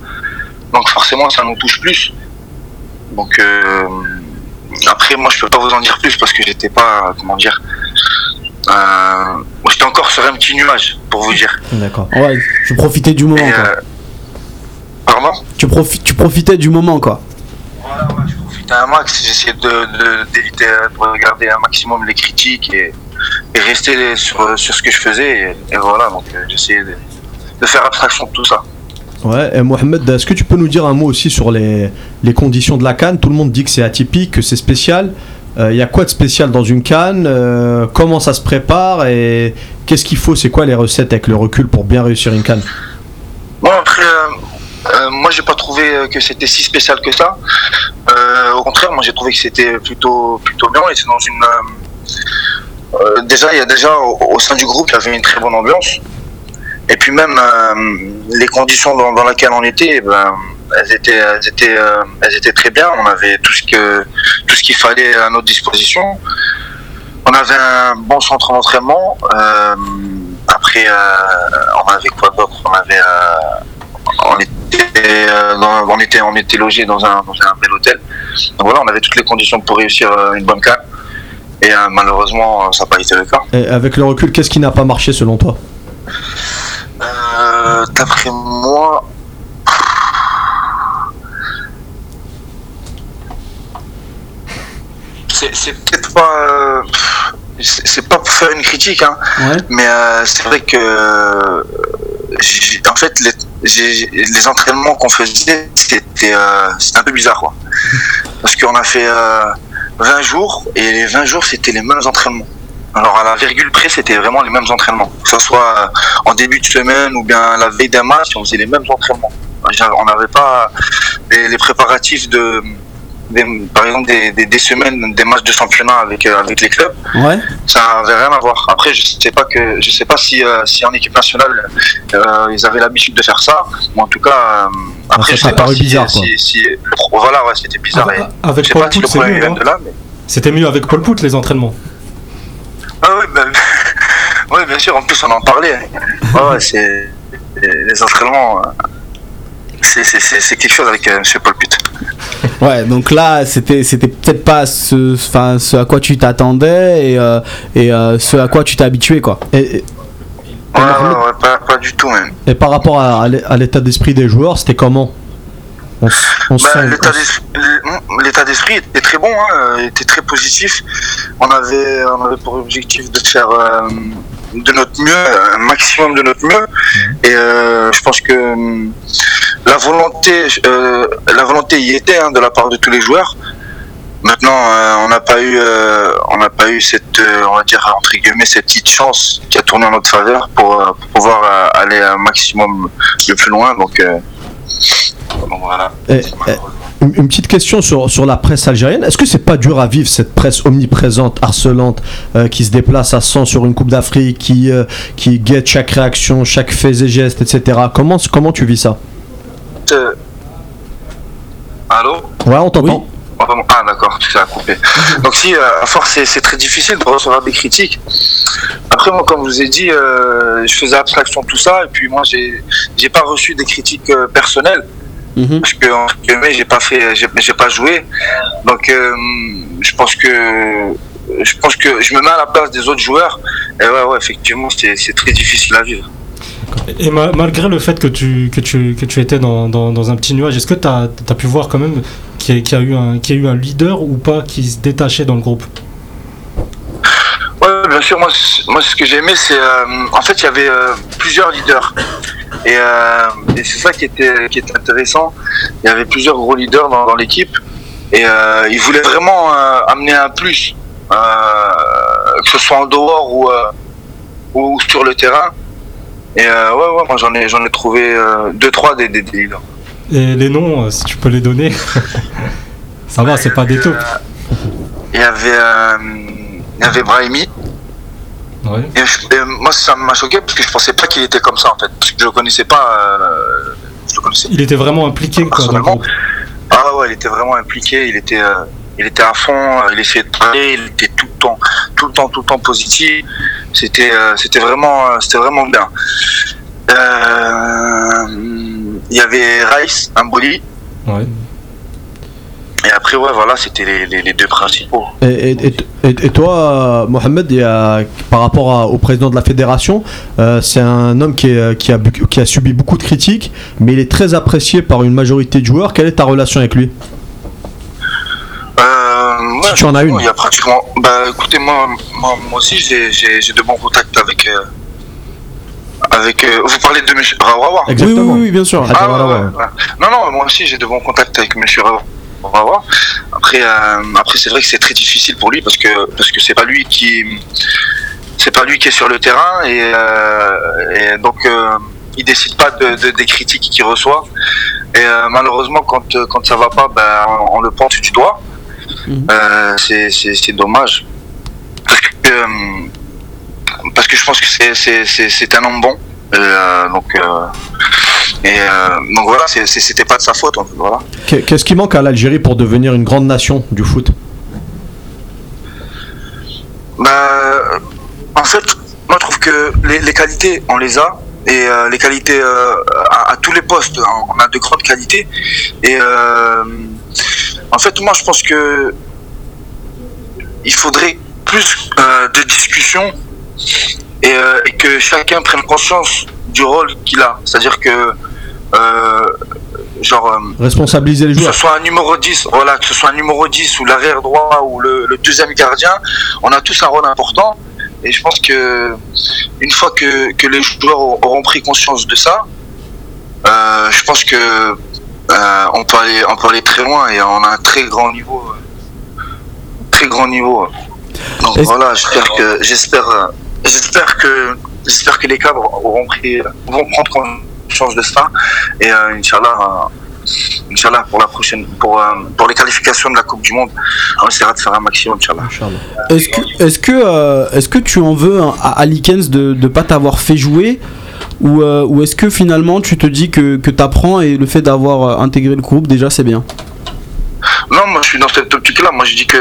donc forcément, ça nous touche plus. Donc après, moi, je peux pas vous en dire plus parce que j'étais pas, comment dire, euh, j'étais encore sur un petit nuage pour vous dire. D'accord. Ouais, tu profitais du moment, Et, quoi. euh, pardon? Tu, profi- tu profitais du moment, quoi. Voilà, ouais, je profitais un max, j'essayais de, de- d'éviter euh, de regarder un maximum les critiques et, et rester sur, sur ce que je faisais. Et, et voilà, donc euh, j'essayais de, de faire abstraction de tout ça. Ouais, et Mohamed, est-ce que tu peux nous dire un mot aussi sur les, les conditions de la canne? Tout le monde dit que c'est atypique, que c'est spécial. Il y a quoi de spécial dans une canne Euh, Comment ça se prépare Et qu'est-ce qu'il faut C'est quoi les recettes avec le recul pour bien réussir une canne? Bon, après, euh, euh, moi j'ai pas trouvé euh, que c'était si spécial que ça. Euh, au contraire, moi j'ai trouvé que c'était plutôt, plutôt bien. On était dans une. euh, euh, déjà, il y a déjà au, sein du groupe, il y avait une très bonne ambiance. Et puis même euh, les conditions dans, dans lesquelles on était, eh ben, elles étaient, elles étaient, euh, elles étaient très bien. On avait tout ce que, tout ce qu'il fallait à notre disposition. On avait un bon centre d'entraînement. Euh, après, euh, on avait quoi d'autre? On avait, on était, dans- on était, on était logé dans un, dans un bel hôtel. Donc voilà, on avait toutes les conditions pour réussir une bonne canne. Et euh, malheureusement, ça n'a pas été le cas. Et avec le recul, qu'est-ce qui n'a pas marché selon toi? Euh, D'après moi, c'est peut-être pas, euh, c'est pas pour faire une critique, hein, Ouais. mais euh, c'est vrai que, euh, en fait, les, les entraînements qu'on faisait, c'était euh, un peu bizarre, quoi. Parce qu'on a fait euh, 20 jours et les 20 jours, c'était les mêmes entraînements. Alors à la virgule près, c'était vraiment les mêmes entraînements. Que ce soit en début de semaine ou bien la veille d'un match, on faisait les mêmes entraînements. On n'avait pas les préparatifs de, des- par exemple, des, des, des semaines, des matchs de championnat avec, euh, avec les clubs. Ouais. Ça n'avait rien à voir. Après, je sais pas que, je sais pas si, euh, si en équipe nationale, euh, ils avaient l'habitude de faire ça. Mais en tout cas, euh, après, ça je sais pas si, bizarre, si, quoi. si- le pro- voilà, ouais, c'était bizarre. et Ah, Avec Paul Pout, c'est problème mieux. vient hein. de là, mais. C'était mieux avec Paul Pout, les entraînements. Ah oui, ben, ouais, bien sûr, en plus on en parlait. Ouais, ouais, c'est les entraînements, c'est- c'est c'est- c'est quelque chose avec euh, M. Paul Put. Ouais, donc là, c'était c'était peut-être pas ce, enfin, ce à quoi tu t'attendais et, euh, et euh, ce à quoi tu t'es habitué, quoi. et, et- Ouais, ouais, pas, pas du tout même. et par rapport à, à l'é- à l'état d'esprit des joueurs, c'était comment? On, on Bah, L'état d'esprit- était très bon, hein, euh, était très positif. On avait, on avait pour objectif de faire euh, de notre mieux, un maximum de notre mieux. Et euh, je pense que hum, la volonté, euh, la volonté y était hein, de la part de tous les joueurs. Maintenant, euh, on n'a pas eu, euh, on n'a pas eu cette, on va dire cette petite chance qui a tourné en notre faveur pour, pouvoir aller un maximum le plus loin. Donc, voilà. Et- Une petite question sur, sur la presse algérienne. Est-ce que c'est pas dur à vivre cette presse omniprésente, harcelante, qui se déplace à 100 sur une Coupe d'Afrique, qui, qui guette chaque réaction, chaque fait et geste, etc. Comment tu vis ça? Allô Ouais, on t'entend. Ah d'accord, ça a coupé. Donc si, euh, à force, c'est- très difficile de recevoir des critiques. Après, moi, comme je vous ai dit, euh, je faisais abstraction de tout ça, et puis moi, j'ai pas reçu des critiques euh, personnelles, Mhm. parce que, entre guillemets, j'ai pas fait, j'ai pas joué. Donc, euh, je pense que je pense que je me mets à la place des autres joueurs, et ouais, ouais, effectivement, c'est très difficile à vivre. Et ma- malgré le fait que tu, que tu, que tu étais dans, dans, dans un petit nuage, est-ce que tu as, pu voir quand même qu'il y, a- qu'il y a eu un- y a eu un leader ou pas qui se détachait dans le groupe? Ouais, bien sûr. Moi, ce que j'ai aimé, c'est euh, en fait, il y avait euh, plusieurs leaders. Et, euh, et c'est ça qui était, qui était intéressant. Il y avait plusieurs gros leaders dans, dans l'équipe. Et euh, ils voulaient vraiment euh, amener un plus, euh, que ce soit en dehors ou, euh, ou sur le terrain. Et euh, ouais, ouais, moi j'en ai, j'en ai trouvé euh, deux, trois des, des, des. Et les noms, euh, si tu peux les donner Ça va, c'est pas des taupes. Il y avait, euh, il y avait Brahimi. Ouais. Et, je- et moi, ça m'a choqué parce que je pensais pas qu'il était comme ça en fait. Parce que je le connaissais pas. euh, je le connaissais. Il était vraiment impliqué quoi, dans le Personnellement, groupe. Ah ouais, il était vraiment impliqué. Il était, euh, il était à fond. euh, Il essayait de parler. Il était tout le temps, tout le temps, tout le temps positif. C'était, euh, c'était vraiment, euh, c'était vraiment bien. Euh, il y avait Rice, Amboli. Ouais. Et après, ouais, voilà, c'était les, les- les deux principaux. Et, et- et- et- toi, Mohamed, il y a- par rapport à- au président de la fédération, euh, c'est un homme qui, est- qui a, bu- qui a subi beaucoup de critiques, mais il est très apprécié par une majorité de joueurs. Quelle est ta relation avec lui? Ouais, tu en as une. Il y a pratiquement. Bah, écoutez, moi, moi, moi aussi, j'ai, j'ai, j'ai de bons contacts avec. euh, avec euh, vous parlez de M. Rawawa Oui, Exactement. oui, oui, bien sûr. Ah, ouais, ouais. Non, non, moi aussi, j'ai de bons contacts avec M. Rawawa. Après, euh, après c'est vrai que c'est très difficile pour lui parce que parce que c'est pas lui qui c'est pas lui qui est sur le terrain et, euh, et donc euh, il décide pas de, de- des critiques qu'il reçoit. Et euh, malheureusement, quand quand ça va pas, ben on, on le pointe du doigt. Mhm. Euh, c'est dommage parce que euh, parce que je pense que c'est c'est c'est c'est un homme bon. Euh, donc et donc voilà, c'était pas de sa faute. en fait, voilà. Qu'est- Qu'est-ce qui manque à l'Algérie pour devenir une grande nation du foot? Bah, en fait, moi je trouve que les, les qualités, on les a. Et euh, les qualités euh, à, à tous les postes, hein, on a de grandes qualités. Et euh, en fait, moi je pense que il faudrait plus euh, de discussions et, euh, et que chacun prenne conscience du rôle qu'il a. C'est-à-dire que, euh, genre, Responsabiliser les que ce joueurs. soit un numéro 10, voilà, que ce soit un numéro 10 ou l'arrière droit ou le, le deuxième gardien, on a tous un rôle important. Et je pense que une fois que, que les joueurs auront pris conscience de ça, je pense que euh, on peut aller on peut aller très loin et on a un très grand niveau, euh, très grand niveau. Donc voilà, j'espère que j'espère euh, j'espère que j'espère que les cadres auront pris vont prendre conscience de ça et euh, Inch'Allah. euh, Inch'Allah, pour la prochaine, pour, euh, pour les qualifications de la Coupe du Monde, on essaiera de faire un maximum, Inch'Allah. Est-ce que, est-ce que, euh, est-ce que tu en veux hein, à Ali Kens de ne pas t'avoir fait jouer ou, euh, ou est-ce que finalement tu te dis que, que tu apprends et le fait d'avoir euh, intégré le groupe déjà c'est bien? Non, moi je suis dans cette optique-là. Moi je dis que,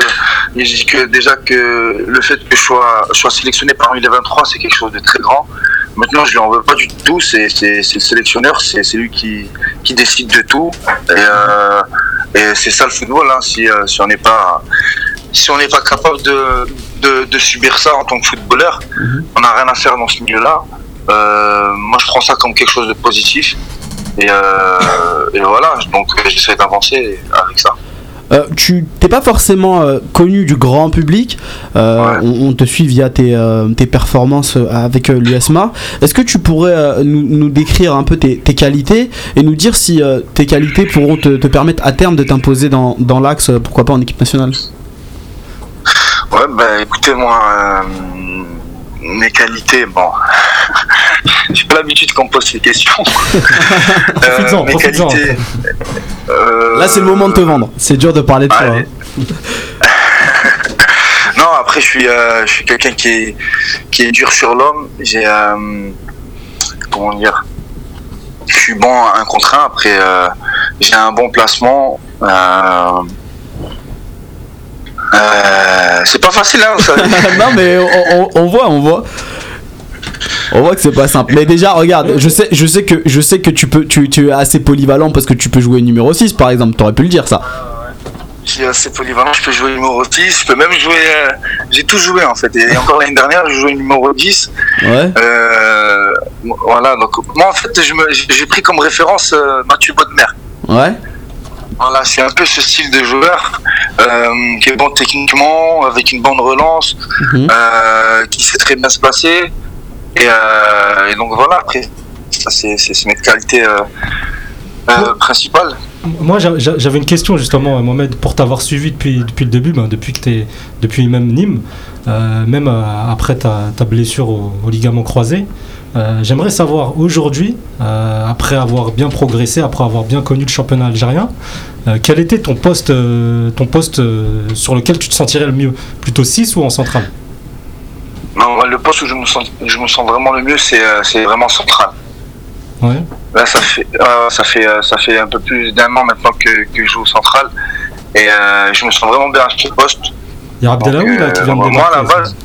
je dis que déjà que le fait que je sois, je sois sélectionné parmi les 23, c'est quelque chose de très grand. Maintenant, je lui en veux pas du tout. C'est c'est- c'est le sélectionneur, c'est c'est lui qui, qui décide de tout. Et, euh, et c'est ça le football. Hein. Si, euh, si on n'est pas, si on n'est pas capable de, de, de subir ça en tant que footballeur, on n'a rien à faire dans ce milieu-là. Euh, moi, je prends ça comme quelque chose de positif. Et, euh, et voilà. Donc, j'essaie d'avancer avec ça. Euh, tu t'es pas forcément euh, connu du grand public, euh, Ouais. on, on te suit via tes, tes performances avec l'USMA. Est-ce que tu pourrais nous, nous décrire un peu tes, tes qualités et nous dire si tes qualités pourront te, te permettre à terme de t'imposer dans, dans l'axe, pourquoi pas en équipe nationale? Ouais, bah écoutez, moi, mes qualités, bon, j'ai pas l'habitude qu'on me pose ces questions. Profites-en, mes profites-en. qualités. euh, Là c'est le moment de te vendre. C'est dur de parler de toi. Hein. Non, après, je suis, euh, je suis quelqu'un qui est, qui est dur sur l'homme. J'ai, euh, comment dire, je suis bon à un contre un. Après, euh, j'ai un bon placement. Euh, euh, c'est pas facile, hein, vous savez. non mais on, on- on voit, on voit. On voit que c'est pas simple. Mais déjà, regarde, je sais, je sais que, je sais que tu peux, tu, tu es assez polyvalent parce que tu peux jouer numéro 6 par exemple. T'aurais pu le dire ça. Je suis assez polyvalent, je peux jouer numéro 10, je peux même jouer. euh, j'ai tout joué en fait. Et encore l'année dernière, je jouais numéro 10. Ouais. Euh, voilà, donc moi en fait, j'ai pris comme référence euh, Mathieu Bodmer. Ouais. Voilà, c'est un peu ce style de joueur qui est bon techniquement, avec une bonne relance, Mhm. qui sait très bien se placer. Et, euh, et donc voilà, après, ça c'est mes qualités euh, euh, principales. Moi, j'a- j'a- j'avais une question justement, euh, Mohamed, pour t'avoir suivi depuis, depuis le début, ben, depuis que t'es, depuis même Nîmes, même après ta, ta blessure au, au ligament croisé. J'aimerais savoir aujourd'hui, après avoir bien progressé, après avoir bien connu le championnat algérien, quel était ton poste, ton poste sur lequel tu te sentirais le mieux? Plutôt 6 ou en centrale? Non, le poste où je me sens, je me sens vraiment le mieux, c'est euh, vraiment central. Ouais. Là, ça fait, euh, ça fait, euh, ça fait un peu plus d'un an maintenant que, que je joue au central. Et euh, je me sens vraiment bien à ce poste. Il y a Abdelaoui là qui vient de moi, à la base-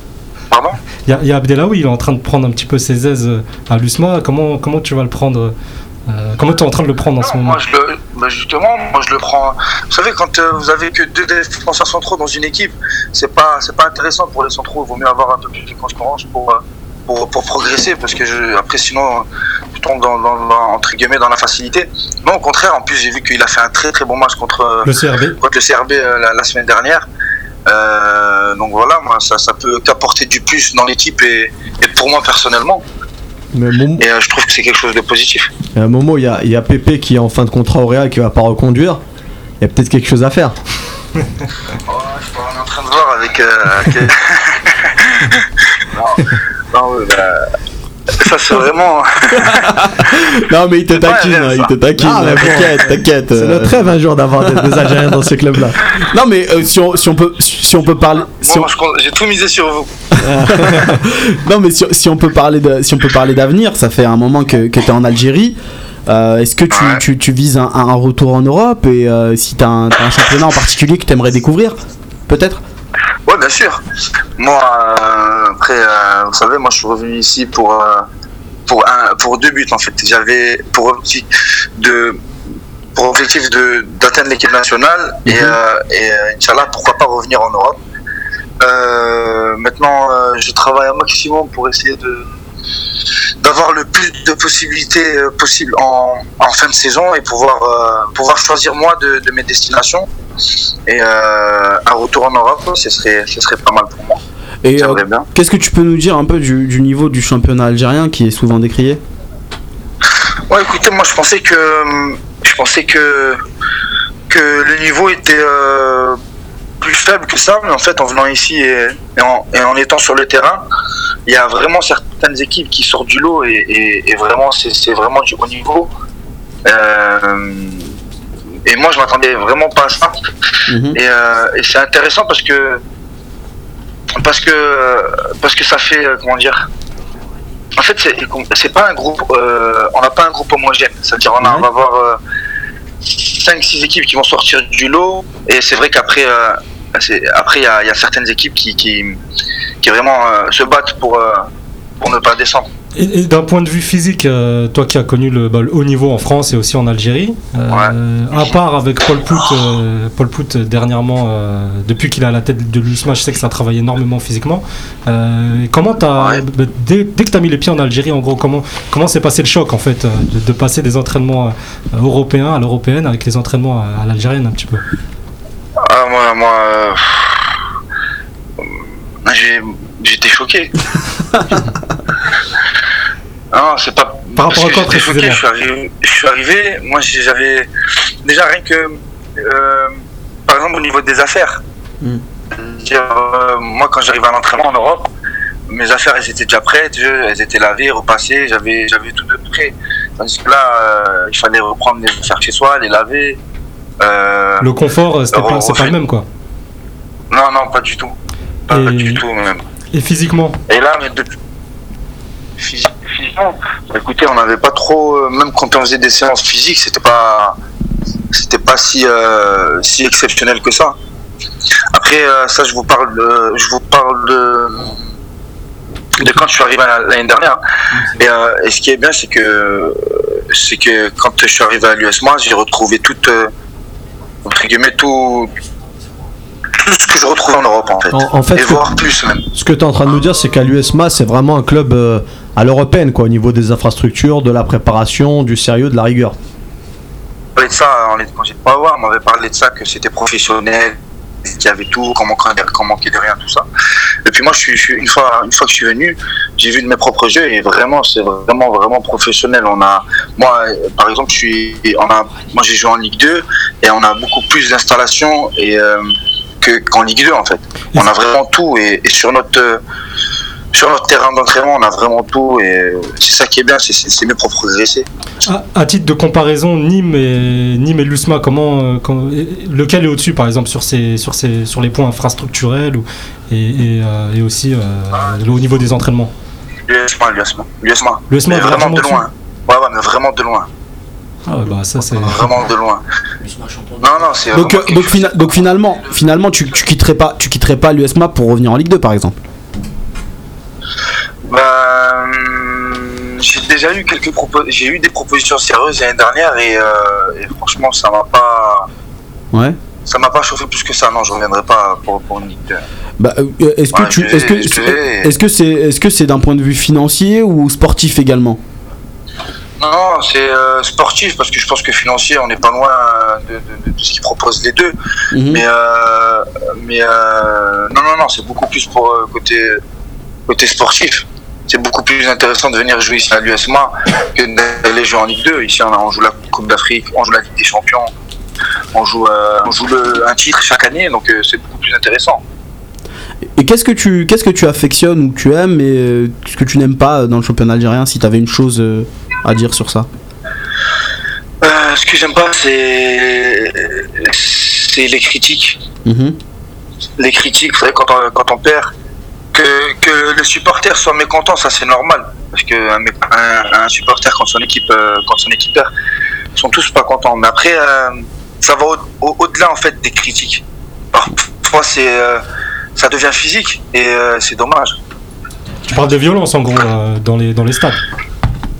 Pardon? Il y a, il y a Abdelaoui, il est en train de prendre un petit peu ses aises à l'USMA. Comment, comment tu vas le prendre euh, Comment tu es en train de le prendre en ce moment moi, je le, bah, justement, moi je le prends. Vous savez, quand euh, vous avez que deux défenseurs centraux dans une équipe, c'est pas, c'est pas intéressant pour les centraux. Il vaut mieux avoir un peu plus de concurrence pour, euh, pour, pour progresser, parce que je, après sinon, tu tombes dans, dans- dans- entre guillemets dans la facilité. Non, au contraire. En plus, j'ai vu qu'il a fait un très très bon match contre Le CRB contre le CRB la, la semaine dernière. Euh, donc voilà, moi, ça, ça peut qu'apporter du plus dans l'équipe et, et pour moi personnellement. Mais bon, Et euh, je trouve que c'est quelque chose de positif. à un moment, il y a, il y a Pépé qui est en fin de contrat au Real et qui va pas reconduire. Il y a peut-être quelque chose à faire. Oh, je suis en train de voir avec. euh, non, non, bah, ça c'est vraiment. Non, mais il te taquine, hein, il te taquine. Ah, bon. T'inquiète, t'inquiète. C'est euh. notre rêve un jour d'avoir des, des Algériens dans ces clubs-là. Non, mais euh, si, on, si on peut, si on peut parler, si on- j'ai tout misé sur vous. non, mais si, si on peut parler de, si on peut parler d'avenir, ça fait un moment que, que t'es en Algérie. Euh, Est-ce que tu, Ouais. tu, tu vises un, un retour en Europe et euh, si t'as un, t'as un championnat en particulier que t'aimerais découvrir, peut-être? Ouais, bien sûr. Moi, euh, après, euh, vous savez, moi je suis revenu ici pour, euh, pour, un, pour deux buts en fait. J'avais pour objectif de. Pour objectif de- d'atteindre l'équipe nationale et, Mhm. et Inch'Allah, pourquoi pas revenir en Europe. Maintenant, je travaille un maximum pour essayer de d'avoir le plus de possibilités euh, possibles en, en fin de saison et pouvoir euh, pouvoir choisir moi de, de mes destinations. Et euh, un retour en Europe ce serait ce serait pas mal pour moi. Et euh, qu'est-ce que tu peux nous dire un peu du, du niveau du championnat algérien qui est souvent décrié? Ouais écoutez moi je pensais que je pensais que que le niveau était plus faible que ça mais en fait en venant ici et, et en, et en étant sur le terrain il y a vraiment certaines équipes qui sortent du lot et, vraiment c'est vraiment du haut niveau. Euh, et moi je m'attendais vraiment pas à ça. Mhm. Et, euh, et c'est intéressant parce que parce que parce que ça fait euh, comment dire en fait c'est pas un groupe euh, on n'a pas un groupe homogène. C'est à dire on, on va avoir 5 6 équipes qui vont sortir du lot. Et c'est vrai qu'après après il y a, y a certaines équipes qui qui, qui vraiment euh, se battent pour euh, pour ne pas descendre Et, et d'un point de vue physique, euh, toi qui as connu le, bah, le haut niveau en France et aussi en Algérie, euh, à part avec Paul Pout, euh, Paul Pout dernièrement, depuis qu'il est à la tête de l'USMA, je sais que ça travaille énormément physiquement. Comment Ouais. bah, dès, dès que tu as mis les pieds en Algérie, en gros, comment comment s'est passé le choc en fait de, de passer des entraînements européens à l'européenne avec les entraînements à, à l'algérienne un petit peu? Ah moi moi euh, j'ai j'étais choqué non c'est pas Par rapport à quoi j'étais choqué, je suis arrivé, je suis arrivé, moi j'avais déjà rien que, euh, par exemple au niveau des affaires. Mm. Dire, euh, moi quand j'arrivais à l'entraînement en Europe, mes affaires elles étaient déjà prêtes, je- elles étaient lavées, repassées, j'avais j'avais tout de prêt. Tandis que là, euh, il fallait reprendre les affaires chez soi, les laver. Euh, Le confort, euh, c'était pas, c'est pas le même quoi. Non, non, pas du tout. Pas, Et- pas du tout même. Et physiquement, Et là, mais depuis. Physi- Physiquement, bah, écoutez, on n'avait pas trop. euh, même quand on faisait des séances physiques, c'était pas. C'était pas si, euh, si exceptionnel que ça. Après, euh, ça, je vous parle de. Je vous parle de. De quand je suis arrivé à- l'année dernière. Et, euh, et ce qui est bien, c'est que. C'est que quand je suis arrivé à l'USMA, j'ai retrouvé toute. Entre guillemets, tout, tout ce que je retrouve en Europe en fait. En, en fait, Et ce que- voire plus même. ce que tu es en train de nous dire, c'est qu'à l'USMA, c'est vraiment un club euh, à l'européenne, quoi, au niveau des infrastructures, de la préparation, du sérieux, de la rigueur. On parlait de ça on voir, on m'avait parlé de ça, que c'était professionnel, qu'il y avait tout, qu'on manquait, qu'on manquait de rien, tout ça. Et puis moi, je suis, je suis- une, fois, une fois que je suis venu, j'ai vu de mes propres jeux et vraiment, c'est vraiment, vraiment professionnel. On a, moi, par exemple, je suis, on a, moi j'ai joué en Ligue 2 et on a beaucoup plus d'installations et, euh, que, qu'en Ligue 2 en fait. On a vraiment tout et, et sur notre. Sur notre terrain d'entraînement, on a vraiment tout et c'est ça qui est bien, c'est, mieux pour progresser. À, à titre de comparaison, Nîmes et, Nîmes et l'USMA, comment, euh, comment- lequel est au-dessus, par exemple, sur, ces, sur, ces, sur les points infrastructurels ou, et, et, euh, et aussi euh, au niveau des entraînements? L'USMA, l'USMA, l'USMA. L'USMA Mais est vraiment largement de loin. Ouais, ouais, mais vraiment de loin. Ah ouais, bah ça c'est. Vraiment de loin. Non, non, c'est Donc, vraiment euh, fina- donc finalement, finalement tu, tu quitterais pas, tu quitterais pas l'USMA pour revenir en Ligue 2 par exemple? Bah, hum, j'ai déjà eu quelques propos... j'ai eu des propositions sérieuses l'année dernière et, euh, et franchement ça m'a pas Ouais. ça m'a pas chauffé plus que ça non je reviendrai pas pour, pour une Ligue 2. Bah, euh, est-ce que Ouais, tu, est-ce que, est-ce que c'est, est-ce que c'est d'un point de vue financier ou sportif également? Non, c'est euh, sportif parce que je pense que financier on n'est pas loin de, de- de ce qu'ils proposent les deux. Mhm. Mais euh, mais euh, non non non c'est beaucoup plus pour euh, côté côté sportif. C'est beaucoup plus intéressant de venir jouer ici à l'USMA que d'aller jouer en Ligue 2. Ici on, a- on joue la Coupe d'Afrique, on joue la Ligue des Champions, on joue euh, on joue le, un titre chaque année donc euh, c'est beaucoup plus intéressant. Et qu'est-ce que tu, qu'est-ce que tu affectionnes ou que tu aimes et euh, ce que tu n'aimes pas dans le championnat algérien si tu avais une chose à dire sur ça? Euh, ce que j'aime pas c'est c'est les critiques. Mhm. les critiques, vous savez, quand on, quand on perd, que, que le supporter soit mécontent, ça c'est normal. Parce qu'un un, un supporter, quand son, équipe, euh, quand son équipe perd, ils sont tous pas contents. Mais après, euh, ça va au- au- au-delà en fait des critiques. Parfois, c'est, euh, ça devient physique et euh, c'est dommage. Tu parles de violence en gros euh, dans, les, dans les stades.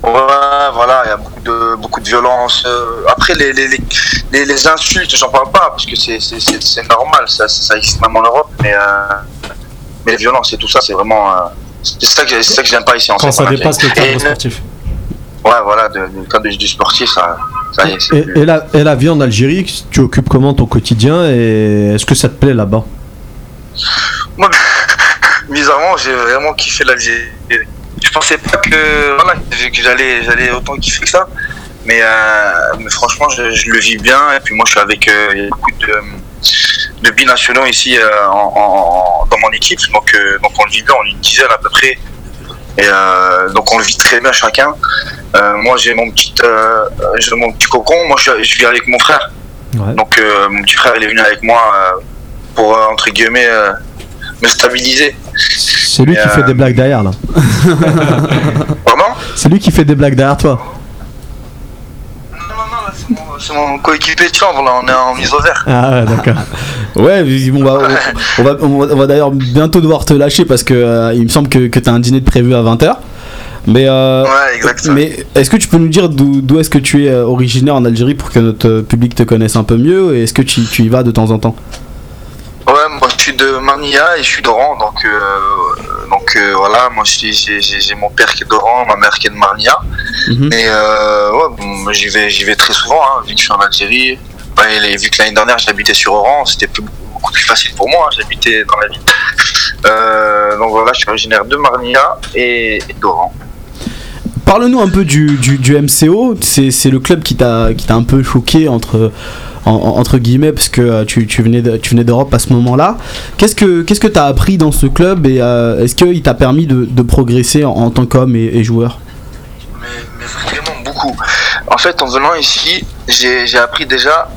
Ouais, voilà, il y a beaucoup de, beaucoup de violence. euh, après, les, les, les, les, les insultes, j'en parle pas, parce que c'est, normal, ça, ça, ça existe même en Europe, mais, euh, mais les violences et tout ça, c'est vraiment. euh, c'est ça que, c'est ça que j'aime pas ici en Quand fait, ça dépasse le cadre Et- sportif. Ouais, voilà, de, de- le cadre du, sportif, ça, ça y est. c'est Et, plus- et la, et la vie en Algérie, tu occupes comment ton quotidien et est-ce que ça te plaît là-bas? Moi, bizarrement, j'ai vraiment kiffé l'Algérie. Je pensais pas que, voilà, que j'allais, j'allais autant kiffer que ça. Mais, euh, mais franchement, je, je le vis bien. Et puis moi, je suis avec euh, beaucoup de, de binationaux ici euh, en, en- dans mon équipe. Donc, euh, donc on le vit bien, on est une dizaine à peu près. Et euh, donc on le vit très bien chacun. Euh, moi, j'ai mon petit, euh, mon petit cocon. Moi, je, je vis avec mon frère. Ouais. Donc mon petit frère, il est venu avec moi pour entre guillemets me stabiliser. C'est lui Et, qui fait des blagues derrière là. Pardon? C'est lui qui fait des blagues derrière toi. Non, non, non, là, c'est mon, coéquipier de chambre, là, on est en mise au vert. Ah ouais, d'accord. Ouais, on va, on va, on va, on va d'ailleurs bientôt devoir te lâcher parce que euh, il me semble que, que tu as un dîner de prévu à 20h. Mais, euh, Ouais, exactement. mais est-ce que tu peux nous dire d'où d'où est-ce que tu es euh, originaire en Algérie pour que notre public te connaisse un peu mieux et est-ce que tu, tu y vas de temps en temps? Ouais, moi je suis de Marnia et je suis d'Oran, donc, euh, donc euh, voilà, moi j'ai mon père qui est d'Oran, ma mère qui est de Marnia. Mhm. Mais ouais, bon, moi, j'y vais, j'y vais très souvent, hein, vu que je suis en Algérie. Ouais, vu que l'année dernière j'habitais sur Oran, c'était beaucoup plus facile pour moi, hein, j'habitais dans la ville. Euh, donc voilà, je suis originaire de Marnia et, et d'Oran. Parle-nous un peu du, du, du MCO, c'est le club qui t'a qui t'a un peu choqué entre, en- en- entre guillemets parce que euh, tu, tu venais de- tu venais d'Europe à ce moment-là. Qu'est-ce que qu'est-ce que t'as appris dans ce club et euh, est-ce qu'il t'a permis de, de progresser en, en tant qu'homme et, et joueur? Mais, mais vraiment beaucoup. En fait, en venant ici, j'ai j'ai appris déjà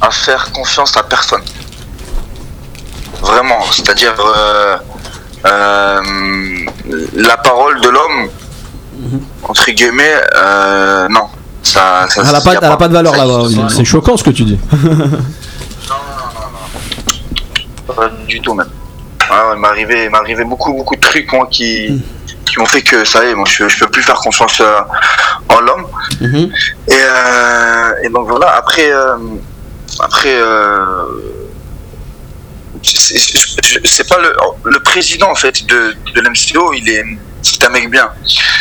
à faire confiance à personne. Vraiment, c'est-à-dire euh, euh, la parole de l'homme, entre guillemets, non. Ça, ça, Elle a ça, pas, a pas de valeur là-bas. C'est choquant ce que tu dis. Pas du tout même. Ah, il m'est arrivé, il m'est arrivé beaucoup, beaucoup de trucs moi qui, qui m'ont fait que ça y est, moi je, je peux plus faire confiance euh, en l'homme. Mhm. Et, euh, et donc voilà, après, euh, après euh, c'est- pas le, le président en fait de, de l'MCO, il est, c'est un mec bien.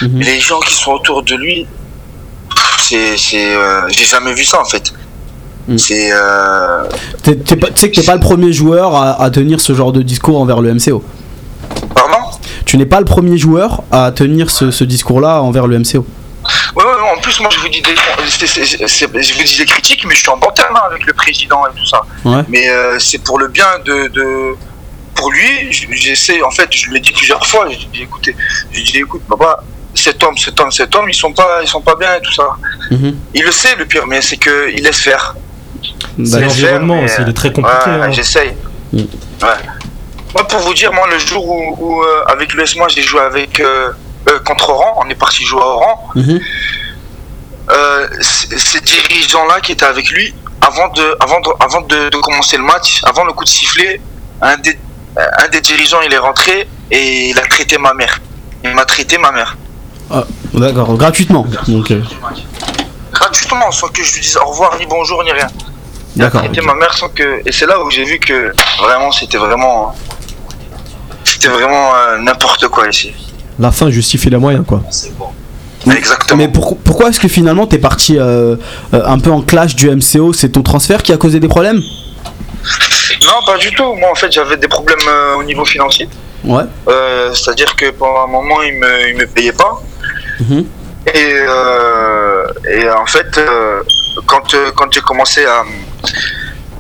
Mais les gens qui sont autour de lui, c'est, c'est, euh, j'ai jamais vu ça en fait. Mm. C'est, euh, Tu sais que t'es pas le premier joueur à, à tenir ce genre de discours envers le MCO. pardon? Tu n'es pas le premier joueur à tenir ce, ce discours-là envers le MCO. Ouais, ouais, ouais, en plus moi je vous dis des, c'est- c'est- c'est- je vous dis des critiques, mais je suis en bon terme hein, avec le président et tout ça. Ouais. Mais euh, c'est pour le bien de, de pour lui. J'essaie, en fait, je l'ai dit plusieurs fois. J'ai dit, écoutez, j'ai dit, écoute, papa, cet homme, cet homme, cet homme, ils sont pas, ils sont pas bien et tout ça. Mhm. Il le sait, le pire, mais c'est que il laisse faire. C'est D'accord. l'environnement aussi, il est très Ouais, compliqué. hein. j'essaye. Mm. Ouais. Moi, pour vous dire, moi, le jour où, où, euh, avec l'US, moi, j'ai joué avec euh, euh, contre Oran, on est parti jouer à Oran. Mhm. Euh, ces dirigeants-là qui étaient avec lui, avant de, avant de, avant de, de commencer le match, avant le coup de sifflet, un des, un des dirigeants, il est rentré et il a traité ma mère. Il m'a traité ma mère. D'accord, gratuitement. Donc, euh, Gratuitement, sans que je lui dise au revoir, ni bonjour, ni rien. Il D'accord. ma mère sans que. Et c'est là où j'ai vu que vraiment, c'était vraiment. C'était vraiment euh, n'importe quoi ici. La fin justifie les moyens, quoi. Exactement. Mais pour- pourquoi est-ce que finalement t'es parti euh, euh, un peu en clash du MCO C'est ton transfert qui a causé des problèmes? Non, pas du tout. Moi, en fait, j'avais des problèmes euh, au niveau financier. Ouais. Euh, C'est-à-dire que pendant un moment, ils me, ils me payaient pas. Mhm. Et, euh, et en fait, euh, quand, euh, quand j'ai commencé à,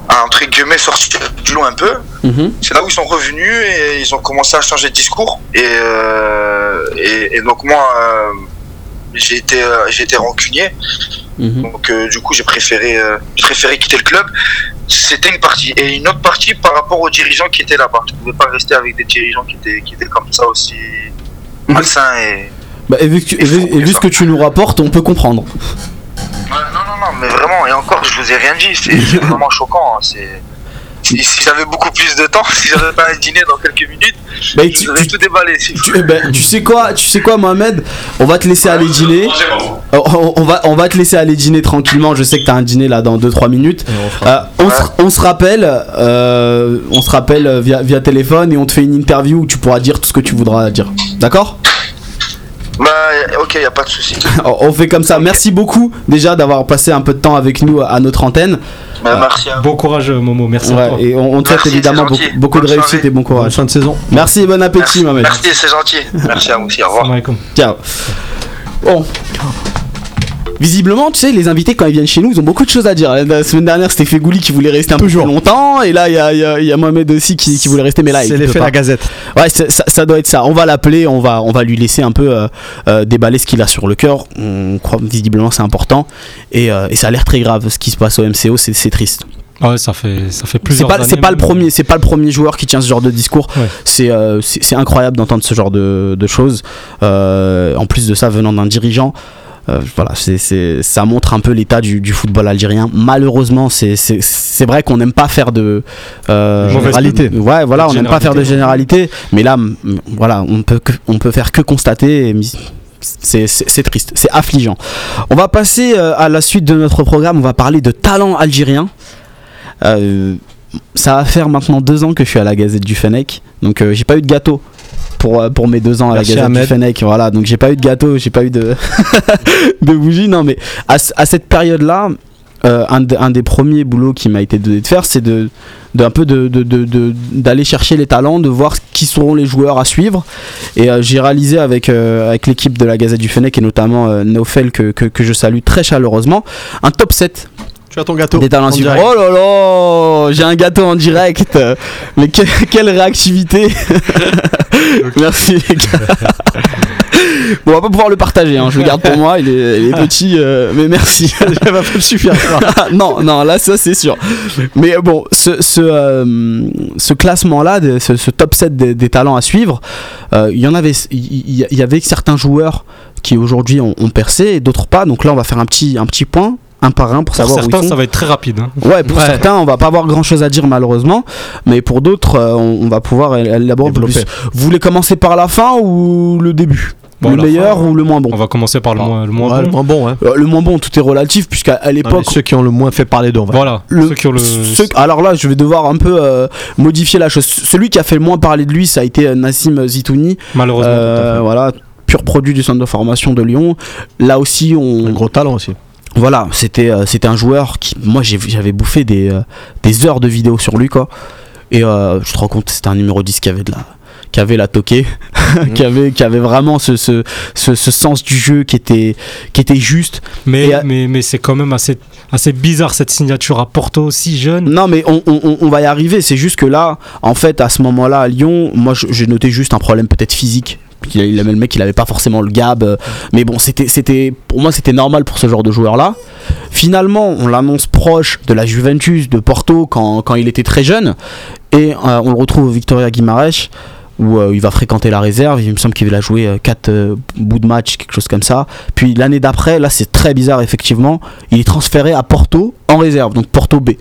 à, entre guillemets, sortir du lot un peu, Mhm. c'est là où ils sont revenus et ils ont commencé à changer de discours. Et, euh, et, et donc, moi, j'ai été, rancunier. Mhm. Donc, du coup, j'ai préféré, préféré quitter le club. C'était une partie. Et une autre partie par rapport aux dirigeants qui étaient là-bas. Je ne pouvais pas rester avec des dirigeants qui étaient, qui étaient comme ça aussi malsains et. Bah, et vu, que tu- et vu- et vu ce que tu nous rapportes, on peut comprendre. Ouais, non, non, non, mais vraiment, et encore, je vous ai rien dit, c'est vraiment choquant. hein, C'est. Si, si j'avais beaucoup plus de temps, si j'avais pas un dîner dans quelques minutes, Bah, je tu, tout déballer. si- tu- eh ben, tu sais quoi, tu sais quoi, Mohamed On va te laisser aller dîner. On, on va, on va te laisser aller dîner tranquillement. Je sais que t'as un dîner là dans 2-3 minutes. Euh, on, se, on se rappelle, euh, on se rappelle euh, via, via téléphone et on te fait une interview où tu pourras dire tout ce que tu voudras dire. D'accord? Bah, ok, y a pas de souci. On fait comme ça. Merci beaucoup déjà d'avoir passé un peu de temps avec nous à notre antenne. Bah, merci à vous. Bon courage, Momo, merci à Ouais, toi. et on, on te souhaite évidemment beaucoup, de réussite soirée. et bon Bonne courage. fin de saison. Merci et bon appétit, Mohamed. merci c'est gentil. Merci à vous aussi, au revoir. Ciao. Bon. Visiblement, tu sais, les invités quand ils viennent chez nous, ils ont beaucoup de choses à dire. La semaine dernière, c'était Fegouli qui voulait rester un Toujours. peu plus longtemps, et là, il y a, il y a- il y a Mohamed aussi qui, qui voulait rester, mais là, il C'est l'effet pas. la gazette. Ouais, ça, ça doit être ça. On va l'appeler, on va, on va lui laisser un peu euh, euh, déballer ce qu'il a sur le cœur. On croit visiblement c'est important, et, euh, et ça a l'air très grave ce qui se passe au MCO. C'est triste. Ah ouais, ça fait, ça fait C'est plusieurs pas, c'est pas le même. premier, c'est pas le premier joueur qui tient ce genre de discours. Ouais. C'est, incroyable d'entendre ce genre de, de choses. En plus de ça, venant d'un dirigeant. Euh, voilà, c'est, ça montre un peu l'état du, du football algérien. Malheureusement, c'est, vrai qu'on n'aime pas faire de euh, généralité. Ouais, voilà, on n'aime pas faire de Généralité. Mais là, voilà, on peut, que- on peut faire que constater. et C'est, triste, c'est affligeant. On va passer euh, à la suite de notre programme. On va parler de talent algérien. Euh, ça va faire maintenant deux ans que je suis à la Gazette du Fennec, donc euh, j'ai pas eu de gâteau pour, euh, pour mes deux ans à la Gazette du Fennec. Voilà, donc j'ai pas eu de gâteau, j'ai pas eu de, de bougie. Non, mais à, ce- à cette période-là, euh, un, de- un des premiers boulots qui m'a été donné de faire, c'est de, de un peu de, de- de- d'aller chercher les talents, de voir qui seront les joueurs à suivre. Et euh, j'ai réalisé avec, euh, avec l'équipe de la Gazette du Fennec et notamment Neofel que, que, que je salue très chaleureusement, un top 7 Tu as ton gâteau. des talents suivants. Oh là là, j'ai un gâteau en direct. Mais que- quelle réactivité. Merci les gars. Bon, on va pas pouvoir le partager, hein, je le garde pour moi, il est, il est petit, euh, mais merci. Ça va pas me suffire. non, non, là ça c'est sûr. Mais bon, ce, ce, euh, ce classement-là, ce, ce top 7 des, des talents à suivre, euh, il y en avait, il y, il y avait certains joueurs qui aujourd'hui ont, ont percé et d'autres pas. Donc là, on va faire un petit, un petit point, un par un, pour Pour savoir où certains, ils sont. ça va être très rapide. hein. Ouais, pour Ouais. certains, on va pas avoir grand chose à dire malheureusement, mais pour d'autres, euh, on, on va pouvoir élaborer un peu plus. Vous voulez commencer par la fin ou le début? Bon, le meilleur fin, ou le moins bon? On va commencer par le moins, le moins Ouais, bon. le moins bon, hein. Euh, Le moins bon, tout est relatif, puisqu'à à l'époque. ceux qui ont le moins fait parler d'eux. Voilà. le- Ceux qui ont le. ceux- alors là, je vais devoir un peu euh, modifier la chose. Celui qui a fait le moins parler de lui, ça a été Nassim Zitouni. Malheureusement. Euh, voilà, pur produit du centre de formation de Lyon. Là aussi, Un on, gros talent aussi. Voilà, c'était euh, c'était un joueur qui, moi, j'avais bouffé des, euh, des heures de vidéos sur lui, quoi. Et euh, je te rends compte, c'était un numéro 10 qui avait de la qui avait la toquée, qui avait qui avait vraiment ce, ce, ce, ce sens du jeu qui était qui était juste. Mais, et mais, mais c'est quand même assez, assez bizarre cette signature à Porto si jeune. Non, mais on, on- on- va y arriver. C'est juste que là, en fait, à ce moment-là, à Lyon, moi, j'ai noté juste un problème peut-être physique. Il, avait le mec, il avait pas forcément le gab. euh, Mais bon, c'était, pour moi, c'était normal pour ce genre de joueur-là. Finalement, on l'annonce proche de la Juventus, de Porto, quand, il était très jeune. Et euh, on le retrouve au Victoria Guimarães, où euh, il va fréquenter la réserve. Il me semble qu'il a joué 4 bouts de match, quelque chose comme ça. Puis l'année d'après, là, c'est très bizarre, effectivement. Il est transféré à Porto en réserve, donc Porto B.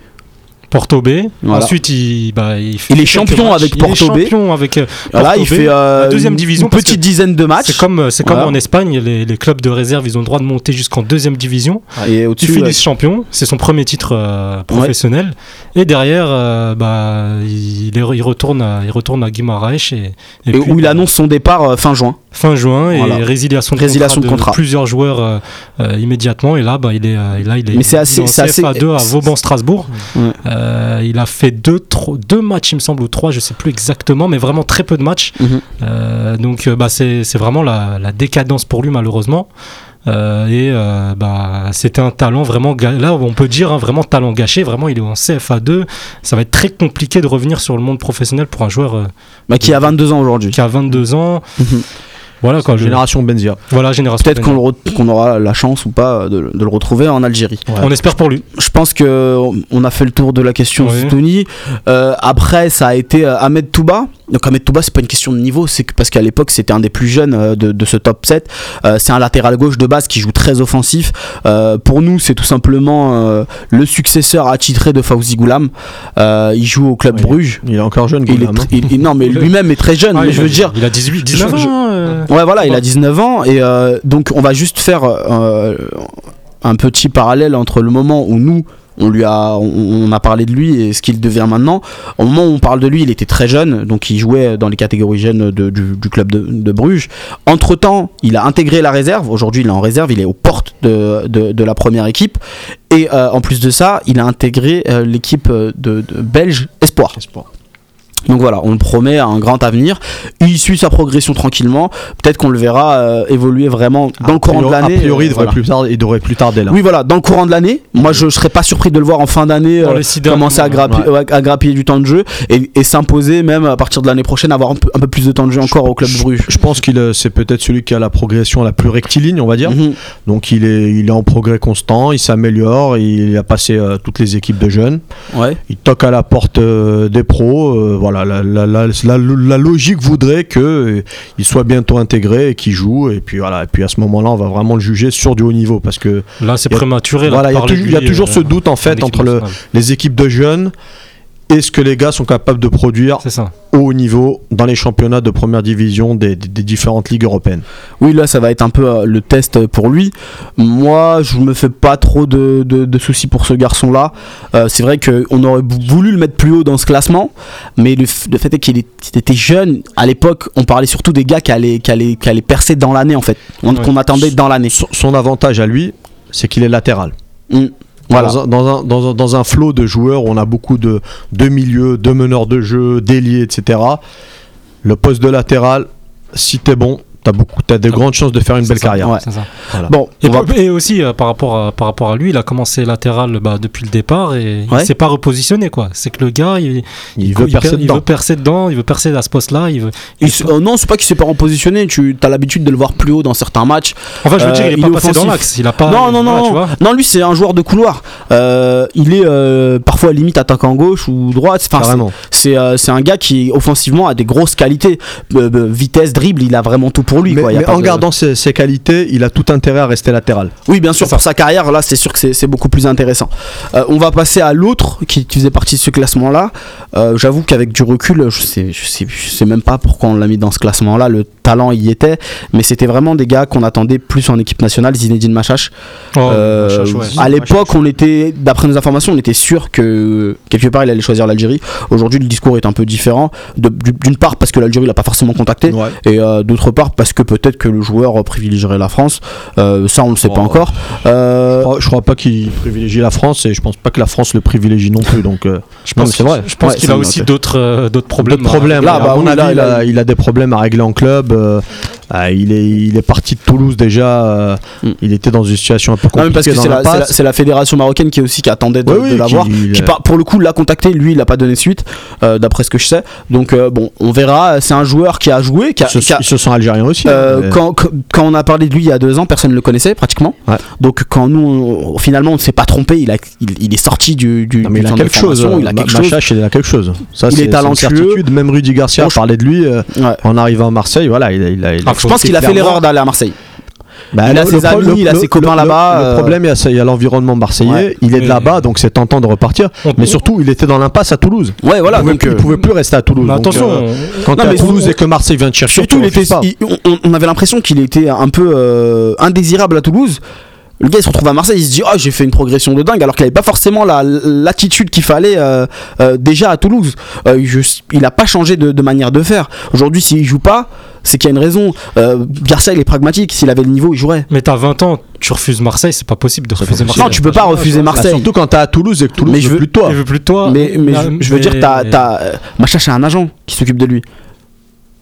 Porto B. Voilà. Ensuite, il, bah, il, fait Il est champion matchs. avec Il Porto B. est champion avec. euh, Voilà, Porto il B, fait euh, la deuxième une- division une petite dizaine de matchs. C'est comme, c'est comme en Espagne, les, les clubs de réserve, ils ont le droit de monter jusqu'en deuxième division. Et Tu au-dessus, finis ouais. champion, c'est son premier titre euh, professionnel. Et derrière, euh, bah, il, il retourne à, il retourne à Guimarães et, et Et puis, où il bah, annonce son départ euh, fin juin. fin juin et résiliation de Résiliation de contrat de contrat. plusieurs joueurs euh, euh, immédiatement. Et là, bah, il est, euh, là, il est, Mais c'est assez- il c'est assez- CFA2 à Vauban-Strasbourg. Ouais. Euh, il a fait deux, deux matchs, il me semble, ou trois, je sais plus exactement, mais vraiment très peu de matchs. Mhm. Euh, donc, euh, bah, c'est vraiment la, la décadence pour lui, malheureusement. Et bah, c'était un talent vraiment, là on peut dire hein, vraiment talent gâché. Vraiment, il est en CFA2. Ça va être très compliqué de revenir sur le monde professionnel pour un joueur Bah, qui a 22 ans aujourd'hui. qui a 22 ans. Mhm. Voilà quoi. le- Génération Benzia. Voilà, génération. Peut-être qu'on aura la chance ou pas de, de le retrouver en Algérie. On espère pour lui. Je pense que on a fait le tour de la question Oui. Euh, après, ça a été euh, Ahmed Touba. Donc Ahmed Touba, c'est pas une question de niveau, c'est que parce qu'à l'époque c'était un des plus jeunes euh, de, de ce top 7. Euh, c'est un latéral gauche de base qui joue très offensif. Euh, pour nous, c'est tout simplement euh, le successeur attitré de Fawzi Goulam. Euh, il joue au club Oui. Bruges. Il est encore jeune, Il est Goulam, hein. tr- il- il- non, mais lui-même est très jeune. Ah, mais je a- veux dire, il a 18, 19 je- ans. Ouais, voilà, il a Ouais. 19 ans et euh, donc on va juste faire euh, un petit parallèle entre le moment où nous on lui a on, on a parlé de lui et ce qu'il devient maintenant. Au moment où on parle de lui, il était très jeune, donc il jouait dans les catégories jeunes de- du, du club de, de Bruges. Entre temps, il a intégré la réserve. Aujourd'hui, il est en réserve, il est aux portes de, la première équipe. Et euh, en plus de ça, il a intégré l'équipe de, de belge Espoir. Espoir. Donc voilà, on le promet à un grand avenir. Il suit sa progression tranquillement. Peut-être qu'on le verra euh, évoluer vraiment dans le courant de A l'année. priori, il euh, devrait voilà. plus tard, il devrait plus tarder là. Oui, voilà, dans le courant de l'année. Moi, je serais pas surpris de le voir en fin d'année euh, commencer à, mois, grappi- ouais, à grappiller du temps de jeu et, et s'imposer même à partir de l'année prochaine, avoir un peu, un peu plus de temps de jeu encore au club Bruges. Je pense qu'il euh, c'est peut-être celui qui a la progression la plus rectiligne, on va dire. Mhm. Donc il est, il est en progrès constant, il s'améliore, il a passé euh, toutes les équipes de jeunes. Ouais. Il toque à la porte euh, des pros. euh, voilà, la, la- la- la- la logique voudrait que euh, soit bientôt intégré et qu'il joue. Et puis voilà. Et puis à ce moment-là, on va vraiment le juger sur du haut niveau parce que Là, c'est prématuré. là, voilà, il y a, toujours- y a toujours euh, ce doute en fait entre le- les équipes de jeunes et ce que les gars sont capables de produire ça. au haut niveau dans les championnats de première division des, des- des différentes ligues européennes. Oui, là, ça va être un peu euh, le test pour lui. Moi, je me fais pas trop de, de- de soucis pour ce garçon-là. Euh, c'est vrai qu'on aurait voulu le mettre plus haut dans ce classement, mais le, fait est qu'il était jeune. À l'époque, on parlait surtout des gars qui allaient, qui allaient, qui allaient percer dans l'année, en fait. Ouais. Qu'on attendait dans l'année. Son, son avantage à lui, c'est qu'il est latéral. Mm. Voilà. Dans, un, dans, un, dans, un, dans un flot de joueurs on a beaucoup de, de milieux, de meneurs de jeu, d'ailiers, etc. Le poste de latéral, si t'es bon, t'as beaucoup, t'as de grandes chances de faire une belle ça. carrière. Ouais. C'est ça. Voilà. Bon, Et, on va- et aussi euh, par, rapport à, par rapport à lui, il a commencé latéral bah, depuis le départ et Ouais. il s'est pas repositionné quoi. C'est que le gars, il, Il veut percer per- il dedans. veut percer dedans, il veut percer à ce poste-là. Il veut. il euh, non, c'est pas qu'il s'est pas repositionné. Tu as l'habitude de le voir plus haut dans certains matchs. Enfin, je veux Euh, dire, il est il pas est passé dans offensif. l'axe. Il a pas. non, non, voilà, non, tu vois. non, lui c'est un joueur de couloir. Euh, il est euh, parfois limite attaquant gauche ou droite. Enfin, c'est- euh, un gars qui offensivement a des grosses qualités. Euh, euh, vitesse, dribble, il a vraiment tout pour lui. Mais, quoi. Il y a mais pas en de- gardant ses, ses qualités, il a tout intérêt à rester latéral. Oui, bien sûr, pour sa carrière, là, c'est sûr que c'est- beaucoup plus intéressant. Euh, on va passer à l'autre qui, qui faisait partie de ce classement-là. Euh, J'avoue qu'avec du recul, je sais, je, sais, je sais même pas pourquoi on l'a mis dans ce classement-là. Le talent y était, mais c'était vraiment des gars qu'on attendait plus en équipe nationale. Zinedine Machache. Oh, Euh, Machache, ouais. à l'époque, on était, d'après nos informations, on était sûr que quelque part il allait choisir l'Algérie. Aujourd'hui, le discours est un peu différent. D'une part parce que l'Algérie l'a pas forcément contacté, Ouais. et euh, d'autre part parce que peut-être que le joueur privilégierait la France. Euh, ça, on ne sait pas encore. Je crois- Je crois pas qu'il privilégie la France et je pense pas que la France le privilégie non plus. Donc, Je pense, c'est vrai. Je pense Ouais, qu'il a aussi d'autres d'autres problèmes. Là, bah oui, avis, là, il, a, il a des problèmes à régler en club. Euh, ah, il, est, il est parti de Toulouse déjà. euh, Mm. Il était dans une situation un peu non, mais compliquée. parce que c'est la, fédération marocaine qui est aussi qui attendait de, l'avoir. qui- Qui, par- pour le coup l'a contacté, lui il a pas donné suite, euh, d'après ce que je sais. Donc euh, bon, on verra. C'est un joueur qui a joué, qui a, se, qui a- ils se sont algériens aussi. Hein, mais- quand, on a parlé de lui il y a deux ans, personne ne le connaissait pratiquement. Ouais. Donc quand nous, on- finalement, on ne s'est pas trompé, il, a, il, il est sorti du, du, Non, mais du il a quelque chose. il a quelque chose. Machache, il a quelque chose. Ça, Il c'est- est une talentueux. Même Rudy Garcia je- parlait de lui en arrivant à Marseille. Voilà, il a, Je pense qu'il a fait l'erreur d'aller à Marseille. Bah, Il a le- ses amis, le- il a ses copains le- là-bas, Le, euh, problème, il y a, l'environnement marseillais. Ouais. Il est de là-bas, donc c'est tentant de repartir. On- Mais surtout, il était dans l'impasse à Toulouse. Ouais, voilà. il pouvait, donc, plus, il euh, pouvait plus rester à Toulouse. Mais Donc, attention, euh, on- quand Non, t'es à Toulouse on- et que Marseille vient te chercher, Surtout, il était, il- on, on avait l'impression qu'il était un peu euh, indésirable à Toulouse. Le gars il se retrouve à Marseille, il se dit oh j'ai fait une progression de dingue alors qu'il n'avait pas forcément la- l'attitude qu'il fallait euh, euh, déjà à Toulouse. Euh, je- il n'a pas changé de, de manière de faire. Aujourd'hui s'il joue pas, c'est qu'il y a une raison. Euh, Garcia il est pragmatique, s'il avait le niveau il jouerait. Mais t'as 20 ans, tu refuses Marseille, c'est pas possible de refuser possible. Marseille. Non tu peux pas refuser Bah, Marseille. surtout quand t'es à Toulouse et que Toulouse Mais je veut veux- plus de toi. Il veut plus de toi. mais mais je, je veux mais- dire t'as t'as euh, Machache a un agent qui s'occupe de lui.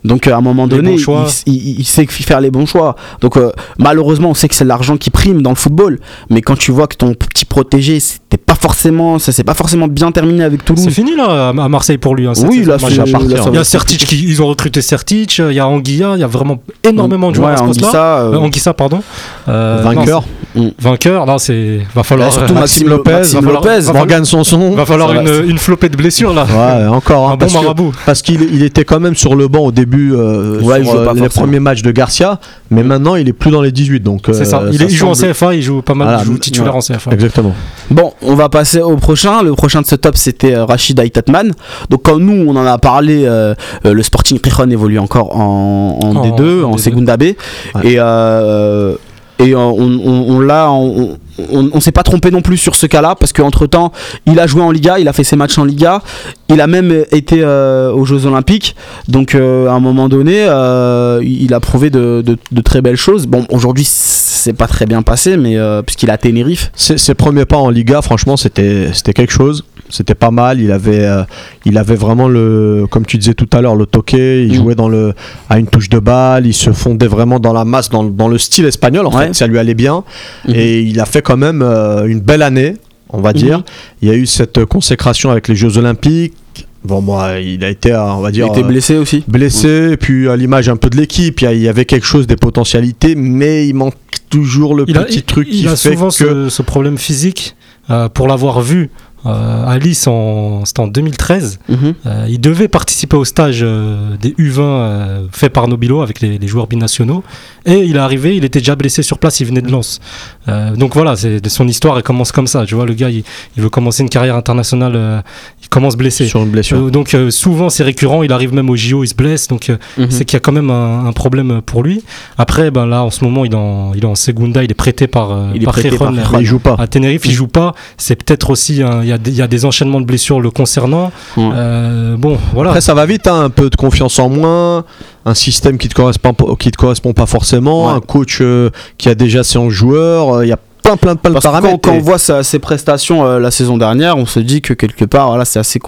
Donc euh, à un moment Les donné, il, il- il sait faire les bons choix. Donc euh, malheureusement, on sait que c'est l'argent qui prime dans le football. Mais quand tu vois que ton petit protégé, c'était pas forcément, ça s'est pas forcément bien terminé avec C'est Toulouse. fini là à Marseille pour lui. hein, Oui, là, Moi, c'est- j'ai- à partir. là, ça Il y a Sertic qui ils ont recruté Sertic, il y a Anguilla, il y a vraiment énormément de joueurs Ouais, à ce poste-là. Anguissa, euh, Euh, Anguissa, pardon. Euh, Vainqueur. non, c'est- vainqueur, là c'est va falloir Bah, surtout Maxime Maxime Lopez, Maxime va falloir- Lopez. va Morgan Sanson. va falloir une, c'est- une flopée de blessures là. Ouais, encore. hein, Un bon parce que- marabout. Parce qu'il il était quand même sur le banc au début euh, Ouais, sur euh, les premiers matchs de Garcia, mais maintenant il est plus dans les 18. Donc C'est ça. euh, Il, est- il joue en CFA, il joue pas mal, Voilà, il joue titulaire ouais. en CFA. Exactement. Bon, on va passer au prochain. Le prochain de ce top, c'était euh, Rachid Aitatman. Donc, quand nous, on en a parlé, le Sporting Gijón évolue encore en, en En- D2, en, en D2. Segunda B. Et, euh, et on, on, on l'a. On, on, on s'est pas trompé non plus sur ce cas-là parce qu'entre temps il a joué en Liga, il a fait ses matchs en Liga, il a même été euh, aux Jeux Olympiques, donc euh, à un moment donné euh, il a prouvé de, très belles choses. Bon aujourd'hui c'est pas très bien passé, mais puisqu'il a Tenerife, Ses, premiers pas en Liga, franchement, c'était quelque chose. C'était pas mal. Il avait, euh, il avait vraiment le, comme tu disais tout à l'heure, le toqué. Il Mm. jouait dans le, à une touche de balle. Il se fondait vraiment dans la masse, dans, dans le style espagnol. En Ouais. fait, ça lui allait bien. Mhm. Et il a fait quand même euh, une belle année, on va dire. Mhm. Il y a eu cette consécration avec les Jeux Olympiques. Bon, moi, il a été, euh, on va il dire, était blessé aussi. blessé, et puis à l'image un peu de l'équipe, il y a- il avait quelque chose, des potentialités, mais il manque toujours le Il a, petit il- truc il qui a fait souvent que ce, ce problème physique. euh, pour l'avoir vu euh, en, c'était en 2013, Mhm. euh, il devait participer au stage euh, des U20 euh, fait par Nobilo avec les, les joueurs binationaux. Et il est arrivé, il était déjà blessé sur place, il venait de Lens. Donc voilà, son histoire, elle commence comme ça. Tu vois, le gars, il, il veut commencer une carrière internationale, il commence blessé. sur une blessure. Donc souvent c'est récurrent, il arrive même au JO, il se blesse, donc Mhm. c'est qu'il y a quand même un, un problème pour lui. Après, ben là en ce moment il est en, il est en Segunda, il est prêté par, Il est par prêté par il joue pas. à Tenerife, il joue pas. C'est peut-être aussi un- y, y a des enchaînements de blessures le concernant. Euh, bon, voilà. Après, ça va vite, hein, un peu de confiance en moins, un système qui te correspond, qui te correspond pas forcément, Ouais. un coach euh, qui a déjà ses 11 joueurs. euh, Il y a plein, plein, plein de paramètres. quand, quand on voit sa- ses prestations euh, la saison dernière, on se dit que quelque part, voilà, c'est assez,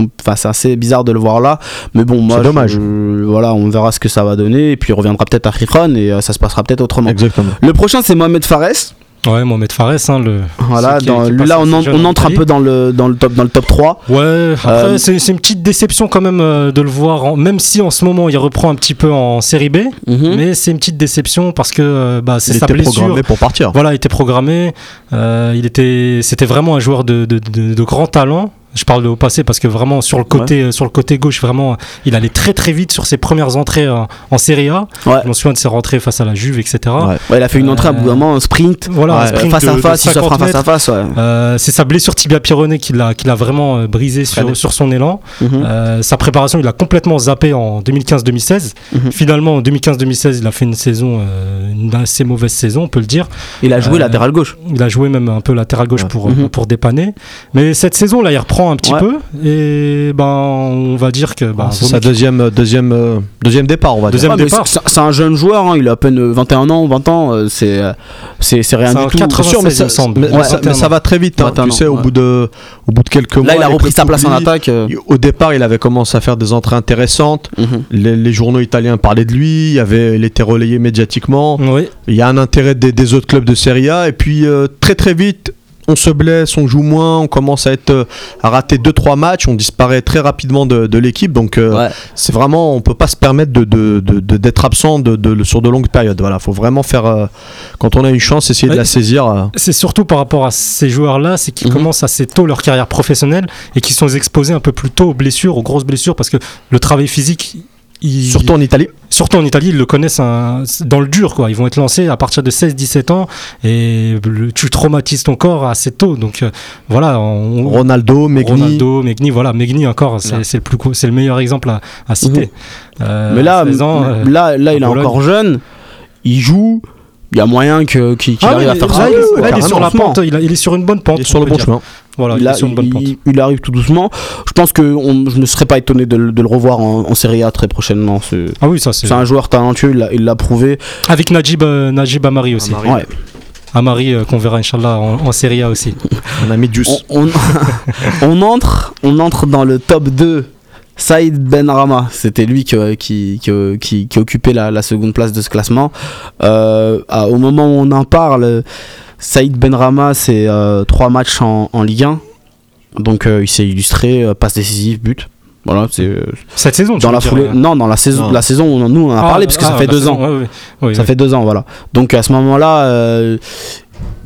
c'est bizarre de le voir là. Mais bon, moi, C'est dommage. je- voilà, on verra ce que ça va donner. Et puis, il reviendra peut-être à Gijón et euh, ça se passera peut-être autrement. Exactement. Le prochain, c'est Mohamed Fares. Ouais, Mohamed Fares, hein, le. Voilà, qui- dans- qui lui, passe là, on, en- entre un peu dans le, dans, le top, dans le top 3. Ouais, après, Euh, c'est c'est une petite déception quand même euh, de le voir, en- même si en ce moment il reprend un petit peu en série B, Mhm. mais c'est une petite déception parce que euh, bah, c'est Il sa était blessure. programmé pour partir. Voilà, il était programmé. il était, c'était vraiment un joueur de, de, de- de grand talent. Je parle de au passé parce que vraiment sur le côté, euh, sur le côté gauche, vraiment, il allait très très vite sur ses premières entrées euh, en Serie A. Ouais. Je m'en souviens de ses rentrées face à la Juve, etc. Ouais. Il a fait une entrée à bout d'un Euh, moment, un sprint. Voilà, un sprint face de- à face, il s'offre un 50 face à face. Euh, c'est sa blessure tibia pyrénée qui l'a qui l'a vraiment euh, brisé sur, sur son élan. Mhm. Euh, sa préparation, il a complètement zappé en 2015-2016. Mhm. Finalement, en 2015-2016, il a fait une saison, euh, une assez mauvaise saison, on peut le dire. Il a joué Euh, latéral gauche. Il a joué même un peu latéral gauche pour, Mhm. euh, pour dépanner. Mais cette saison, là, il reprend un petit Ouais. peu. Et ben, on va dire que. bah, C'est vaut sa deuxième, deuxième, euh, deuxième départ, on va Deuxième mais départ. c'est- C'est un jeune joueur, hein, il a à peine 21 ans, 20 ans, euh, c'est euh, c'est c'est rien C'est du tout. 80 Bien sûr, mais 96, ça, mais- Ouais, ça, 21 mais ça va très vite. hein. 21 Tu sais, au, bout de, au bout de quelques mois. Là, il a repris sa place en attaque. euh, Au départ, il avait commencé à faire des entrées intéressantes. mhm. Les, les journaux italiens parlaient de lui. Il, avait, il était relayé médiatiquement. Oui, Il y a un intérêt des, des autres clubs de Serie A. Et puis, euh, très très vite, on se blesse, on joue moins, on commence à, être, euh, à rater 2-3 matchs. On disparaît très rapidement de, de l'équipe. Donc, euh, Ouais. c'est vraiment, on peut pas se permettre de, de- de- de- d'être absent de, de- sur de longues périodes. Voilà, faut vraiment faire, euh, quand on a une chance, essayer de la saisir. euh. c'est surtout par rapport à ces joueurs-là, c'est qu'ils Mhm. commencent assez tôt leur carrière professionnelle et qu'ils sont exposés un peu plus tôt aux blessures, aux grosses blessures, parce que le travail physique. Surtout en Italie. Surtout en Italie, ils le connaissent un- dans le dur, quoi. Ils vont être lancés à partir de 16-17 ans et le- tu traumatises ton corps assez tôt. Donc euh, voilà, on- Ronaldo, Megni. Ronaldo, Megni, voilà, Megni encore, c'est le plus, le meilleur exemple à, à citer. Euh, Mais là, 16 ans, euh, là, là, il est encore jeune, il joue, il y a moyen que- qu'il ah arrive oui, à faire ça. il, est sur la Doucement. pente, il, a- il est sur une bonne pente. Il est sur le bon dire. chemin. Voilà, il, a- arrive tout doucement. Je pense que on- je ne serais pas étonné de, le- de le revoir en, en Serie A très prochainement. C'est Ah oui, ça c'est. c'est un joueur talentueux, il l'a- prouvé. Avec Najib, euh, Najib Amari aussi. Amari. Ouais. Amari euh, qu'on verra Inch'Allah en, en Serie A aussi. On a mis Juice. On, on- on entre, on entre dans le top 2. Saïd Benrama, c'était lui qui, qui, qui, qui- qui occupait la, la seconde place de ce classement. Euh, à- au moment où on en parle, Saïd Benrama, c'est euh, trois matchs en, en Ligue 1. Donc euh, il s'est illustré, euh, passe décisive, but. Voilà, c'est Cette saison, dans la dire, foulée. euh, Non, dans la saison, Non. la saison où nous on en a ah, parlé parce que ça ah, fait la deux saison, ans. ouais, ouais. Oui, Ça oui. fait deux ans, voilà. Donc à ce moment-là, euh,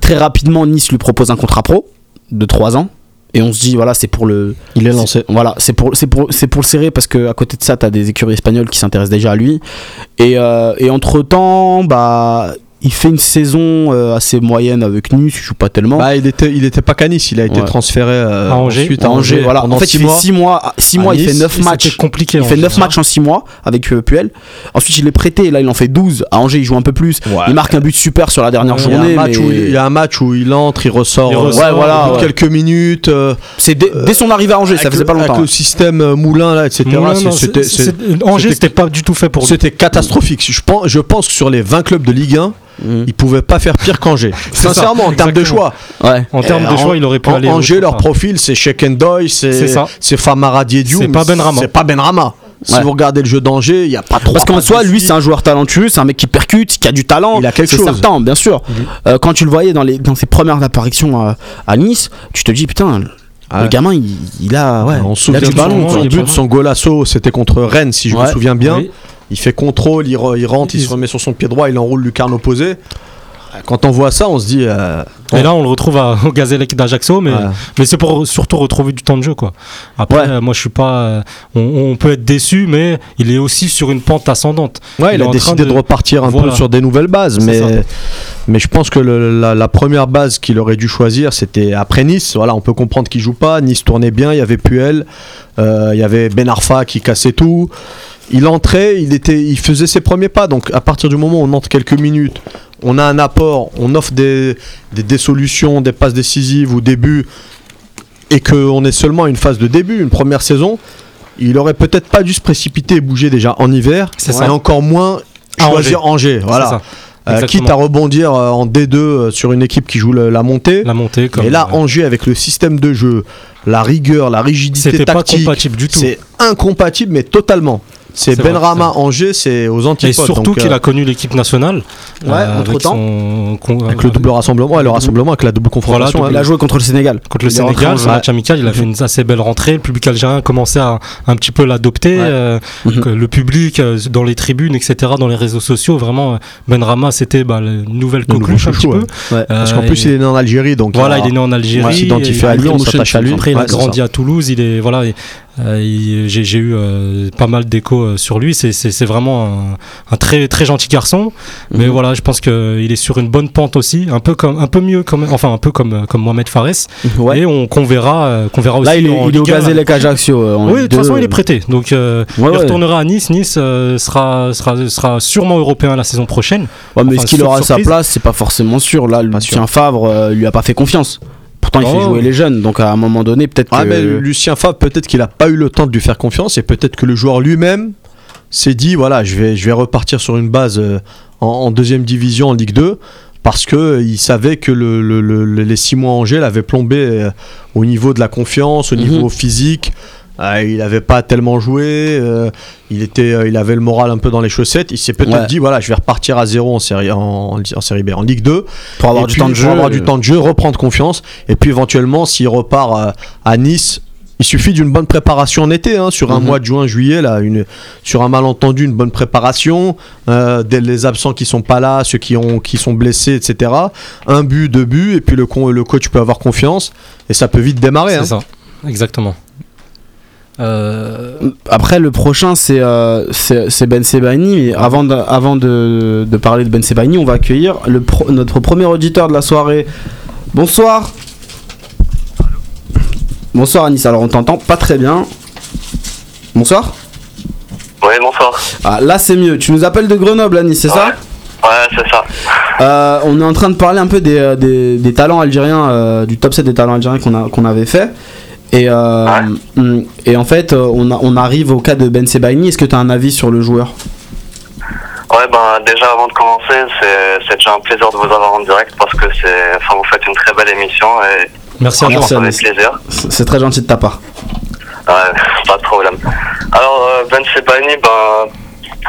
très rapidement, Nice lui propose un contrat pro de trois ans. Et on se dit, voilà, c'est pour le. Il est lancé. Voilà, c'est pour, c'est pour, c'est pour le serrer parce que à côté de ça, t'as des écuries espagnoles qui s'intéressent déjà à lui. Et, euh, et entre temps, bah, il fait une saison euh, assez moyenne avec Nice, il joue pas tellement. Bah, il était, il était pas canis, il a été Ouais. transféré euh, À Angers. ensuite à Angers, voilà. En fait, six il fait mois. 6 mois, six mois il Nice. fait 9 Et matchs. C'était compliqué. Il en fait 9 général. matchs en 6 mois avec euh, Puel. Ensuite, il est prêté. Là, il en fait 12. À Angers, il joue un peu plus. Ouais. Il marque un but super sur la dernière Ouais, Il y, a journée. un match mais où, il y a un match où il entre, il ressort, Il ressort, ouais, voilà, au bout de ouais. quelques minutes. euh, C'est dès, dès son arrivée à Angers, ça faisait pas longtemps. Avec le système euh, Moulin, là, etc. Angers, c'était- c'était pas du tout fait pour lui. C'était catastrophique. Je pense, je pense que sur les 20 clubs de Ligue 1, Mhm. ils pouvaient pas faire pire qu'Angers. Sincèrement, ça, en termes de choix. Ouais. En termes de choix, il aurait pu An- aller. Angers, leur profil, c'est C'est c'est ça. c'est Famara Diédiou. C'est pas Benrama. C'est pas Benrama. Si Ouais. vous regardez le jeu d'Angers, il y a pas trop. Parce qu'en soi, lui, c'est un joueur talentueux, c'est un mec qui percute, qui a du talent. Il a quelque c'est chose. certain, bien sûr. Euh, quand tu le voyais dans, les, dans ses premières apparitions à, à Nice, tu te dis, putain, le gamin, il, il a, ouais, On il a du ballon. son, son Il but, a du son golasso, c'était contre Rennes, si je me souviens bien. Oui. Il fait contrôle, il, re- il rentre, il Il- se remet sur son pied droit, il enroule lucarne opposé. Quand on voit ça, on se dit. euh, Et là, on le retrouve à, au Gazélec d'Ajaccio, mais, ouais. mais c'est pour surtout retrouver du temps de jeu, quoi. Après, Ouais. euh, moi, je suis pas. euh, on, on peut être déçu, mais il est aussi sur une pente ascendante. Ouais, Il a décidé de... de- repartir un Voilà. peu sur des nouvelles bases, mais, ça. mais je pense que le- la, la première base qu'il aurait dû choisir, c'était après Nice. Voilà, on peut comprendre qu'il joue pas. Nice tournait bien, il y avait Puel, euh, il y avait Ben Arfa qui cassait tout. Il entrait, il, était, il faisait ses premiers pas. Donc à partir du moment où on entre quelques minutes, on a un apport, on offre des, des, des solutions, des passes décisives ou débuts, et qu'on est seulement à une phase de début, une première saison, il aurait peut-être pas dû se précipiter et bouger déjà en hiver, C'est et ça. encore moins choisir Angers. Voilà. Euh, quitte à rebondir euh, en D2 euh, sur une équipe qui joue le- la montée. La montée, comme. Et là, Angers, avec le système de jeu, la rigueur, la rigidité c'était pas tactique, compatible du tout. c'est incompatible, mais totalement. C'est C'est vrai, Benrama Angers, c'est aux Et antipodes. surtout donc, qu'il euh, a connu l'équipe nationale. Ouais, avec entre-temps. son- con- avec le double rassemblement, le rassemblement avec la double confrontation. Voilà, Il hein. a joué contre le Sénégal. contre le Sénégal, en son jeu. match amical, il a fait une assez belle rentrée. Le public algérien commençait à un petit peu l'adopter. Ouais. euh, Mhm. le public euh, dans les tribunes, etc., dans les réseaux sociaux, vraiment, euh, Benrama, c'était bah, la nouvelle coqueluche un petit peu. ouais. Parce qu'en Euh, plus, il est né en Algérie, donc Voilà, il, il est né en Algérie. on s'identifie et- à lui, on s'attache à lui. Après, il a c'est grandi à Toulouse. Il est voilà. Euh, j'ai eu euh, pas mal d'échos euh, sur lui. C'est- vraiment un, un très très gentil garçon. Mais Mhm. voilà, je pense qu'il est sur une bonne pente aussi, un peu comme un peu mieux comme enfin un peu comme comme Mohamed Fares. Ouais. Et on qu'on verra qu'on verra aussi. Là, il est, au. Gazélec Ajaccio. Oui, de toute façon, 2, il est prêté. Donc, Ouais, il ouais. retournera à Nice. Nice sera, sera, sera sûrement européen la saison prochaine. Ouais, mais Enfin, est-ce qu'il aura sa surprise. place C'est pas forcément sûr. Là, Lucien Favre lui a pas fait confiance. Pourtant, il fait Oh. jouer les jeunes. Donc, à un moment donné, peut-être Ah, que. mais Lucien Favre, peut-être qu'il a pas eu le temps de lui faire confiance et peut-être que le joueur lui-même s'est dit voilà, je vais, je vais repartir sur une base euh, en, en deuxième division en Ligue 2 parce que euh, il savait que le, le- le- le- les six mois à Angers l'avaient plombé euh, au niveau de la confiance, au Mhm. niveau physique. Euh, il n'avait pas tellement joué, euh, il, était, euh, il avait le moral un peu dans les chaussettes. Il s'est peut-être Ouais. dit voilà, je vais repartir à zéro en série, en, en série B, en Ligue 2 pour avoir du puis, temps de pour jeu. avoir du temps de jeu, reprendre confiance. Et puis éventuellement, s'il repart euh, à Nice, il suffit d'une bonne préparation en été, hein, sur un Mhm. mois de juin, juillet, là, une, sur un malentendu, une bonne préparation, euh, des- les absents qui sont pas là, ceux qui, ont, qui sont blessés, etc. Un but, deux buts, et puis le, con- le coach peut avoir confiance, et ça peut vite démarrer. C'est hein. ça, exactement. Euh, Après, le prochain, c'est euh, c'est Ben Sebaini. Mais avant, de, avant de, de parler de Ben Sebaini, on va accueillir le pro- notre premier auditeur de la soirée. Bonsoir. Bonsoir Anis. Alors, on t'entend pas très bien. Bonsoir. Oui, bonsoir. Ah, là, c'est mieux. Tu nous appelles de Grenoble, Anis, c'est ça Ouais, c'est ça. Euh, on est en train de parler un peu des, des, des talents algériens, euh, du top 7 des talents algériens qu'on qu'on avait fait. Et, euh, et en fait, euh, on, a- on arrive au cas de Ben Sebaini. Est-ce que tu as un avis sur le joueur? Ouais, ben déjà avant de commencer, c'est déjà un plaisir de vous avoir en direct parce que c'est, enfin, vous faites une très belle émission et merci à. C'est très gentil de ta part. Ouais, pas de problème. Alors, euh, Ben Sebani, ben,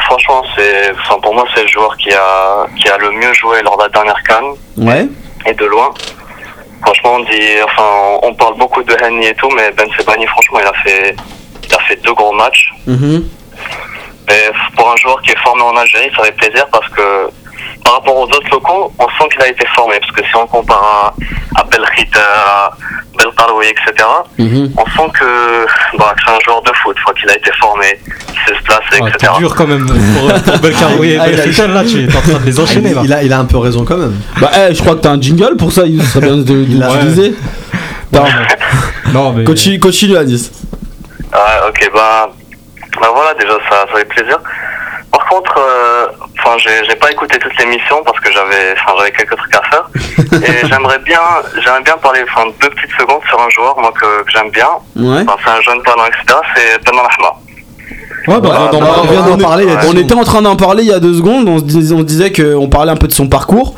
franchement, c'est, enfin, pour moi, c'est le joueur qui a, qui a le mieux joué lors de la dernière canne Ouais. et de loin. Franchement, on dit, enfin, on parle beaucoup de Henny et tout, mais Ben Sebani, franchement, il a fait, il a fait deux gros matchs. Mhm. Et pour un joueur qui est formé en Algérie, ça fait plaisir parce que par rapport aux autres locaux, on sent qu'il a été formé. Parce que si on compare à, à Belkhit, à Belkaroui, etc., Mhm. on sent que, bah, que c'est un joueur de foot, fois qu'il a été formé, qu'il sait se placer, etc. T'es dur quand même pour, pour Belkaroui et Ah, il Belchitel, là, tu es en train de les enchaîner là. Il a, il a un peu raison quand même. Bah, eh, je crois que t'as un jingle pour ça. Il serait bien de, Il l'utiliser. Non, Non, mais Continue, continue, Anis. Ouais, ok, bah, bah voilà, déjà, ça, ça fait plaisir. Par contre, euh, enfin, j'ai j'ai pas écouté toute l'émission parce que j'avais, enfin, j'avais quelques trucs à faire. Et j'aimerais bien, j'aimerais bien parler, enfin, deux petites secondes sur un joueur, moi, que, que j'aime bien. Ouais. Enfin, c'est un jeune talent, etc. C'est Ben Rahma. Ouais, bah, Ouais, dans- bah, on On était en train d'en parler il y a deux secondes. On se disait, on se disait qu'on parlait un peu de son parcours.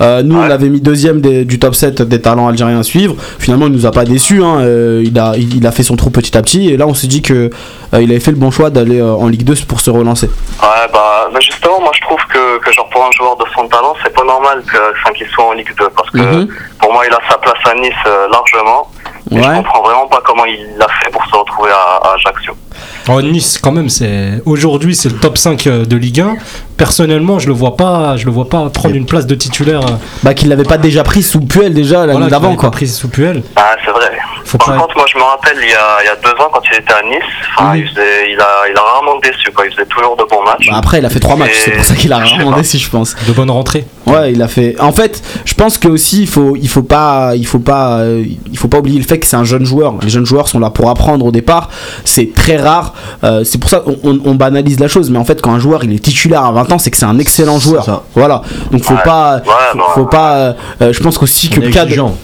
Euh, nous, on Ouais. l'avait mis deuxième des- du top 7 des talents algériens à suivre. Finalement, il nous a pas déçus. hein. Euh, il, a, il, il a fait son trou petit à petit. Et là, on s'est dit que euh, il avait fait le bon choix d'aller en Ligue 2 pour se relancer. Ouais, bah, bah, justement, moi, je trouve que, que genre, pour un joueur de son talent, c'est pas normal qu'il soit en Ligue 2. Parce que, Mhm. pour moi, il a sa place à Nice largement. Et je Ouais. comprends vraiment pas comment il l'a fait pour se retrouver à, à Ajaccio. Oh, nice, quand même, c'est aujourd'hui c'est le top 5 euh, de Ligue 1. Personnellement, je le vois pas, je le vois pas prendre une place de titulaire. euh, Bah, qu'il l'avait pas déjà pris sous Puel déjà l'année voilà, d'avant, quoi. pas pris sous Puel. Ah, c'est vrai. Faut Par pas- contre, moi, je me rappelle, il y a, il y a deux ans, quand il était à Nice, il, faisait, il, a, il a rarement déçu, quoi. Il faisait toujours de bons matchs. Bah, après, il a fait trois matchs. C'est pour ça qu'il a rarement déçu, je pense. de bonne rentrée. Ouais, il a fait. En fait, je pense que aussi il faut il faut pas il faut pas euh, il faut pas oublier le fait que c'est un jeune joueur. Les jeunes joueurs sont là pour apprendre au départ. C'est très rare. Euh, c'est pour ça qu'on on- on banalise la chose. Mais en fait, quand un joueur il est titulaire à 20 ans, c'est que c'est un excellent joueur. Voilà. Donc faut Ouais. pas Ouais, faut, bah, faut pas. euh, je pense qu'aussi que le cas de- exigeant.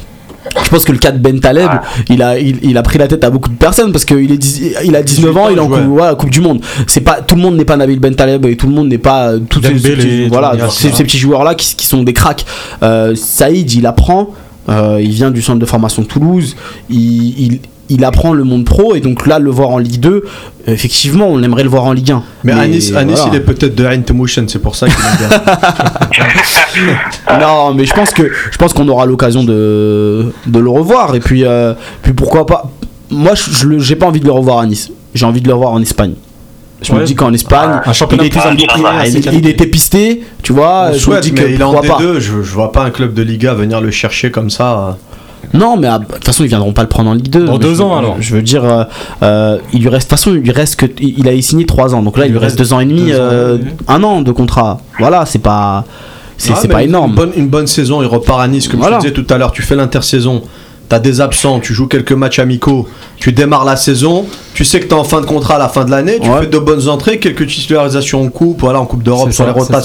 Je pense que le cas de Ben Taleb, Ouais. il, a, il, il a pris la tête à beaucoup de personnes parce qu'il il a 19 ans, il est en coupe, du Monde. C'est pas tout le monde n'est pas Nabil Ben Taleb et tout le monde n'est pas euh, tous ces, petits, voilà, ces, petits joueurs là qui, qui sont des cracks. Euh, Saïd, il apprend, euh, il vient du centre de formation de Toulouse, il, il, il apprend le monde pro et donc là le voir en Ligue 2, effectivement, on aimerait le voir en Ligue 1. Mais, Anis, Anis voilà. il est peut-être de Motion, c'est pour ça qu'il aime bien. Non, mais je pense que je pense qu'on aura l'occasion de, de le revoir et puis euh, puis pourquoi pas. Moi, je j'ai pas envie de le revoir à Nice. J'ai envie de le revoir en Espagne. Je me dis qu'en Espagne, Un championnat il était, il, il pisté, tu vois. On je me dis que mais il est en pourquoi pas. D2, je, je vois pas un club de Liga venir le chercher comme ça. Non, mais ah, de toute façon, ils viendront pas le prendre en Ligue 2. Dans deux je- ans, alors. Je veux dire, euh, euh, il lui reste. De toute façon, il lui reste que. Il a signé 3 ans. Donc là, il, lui reste 2 ans et demi, deux ans, euh, oui. un an de contrat. Voilà, c'est pas. C'est Ah, pas énorme. Une bonne, une bonne saison, il repart à Nice, comme Voilà. je te disais tout à l'heure, tu fais l'intersaison, tu as des absents, tu joues quelques matchs amicaux, tu démarres la saison, tu sais que tu es en fin de contrat à la fin de l'année, tu Ouais. fais de bonnes entrées, quelques titularisations en coupe, voilà, en Coupe d'Europe sur ça, les ça.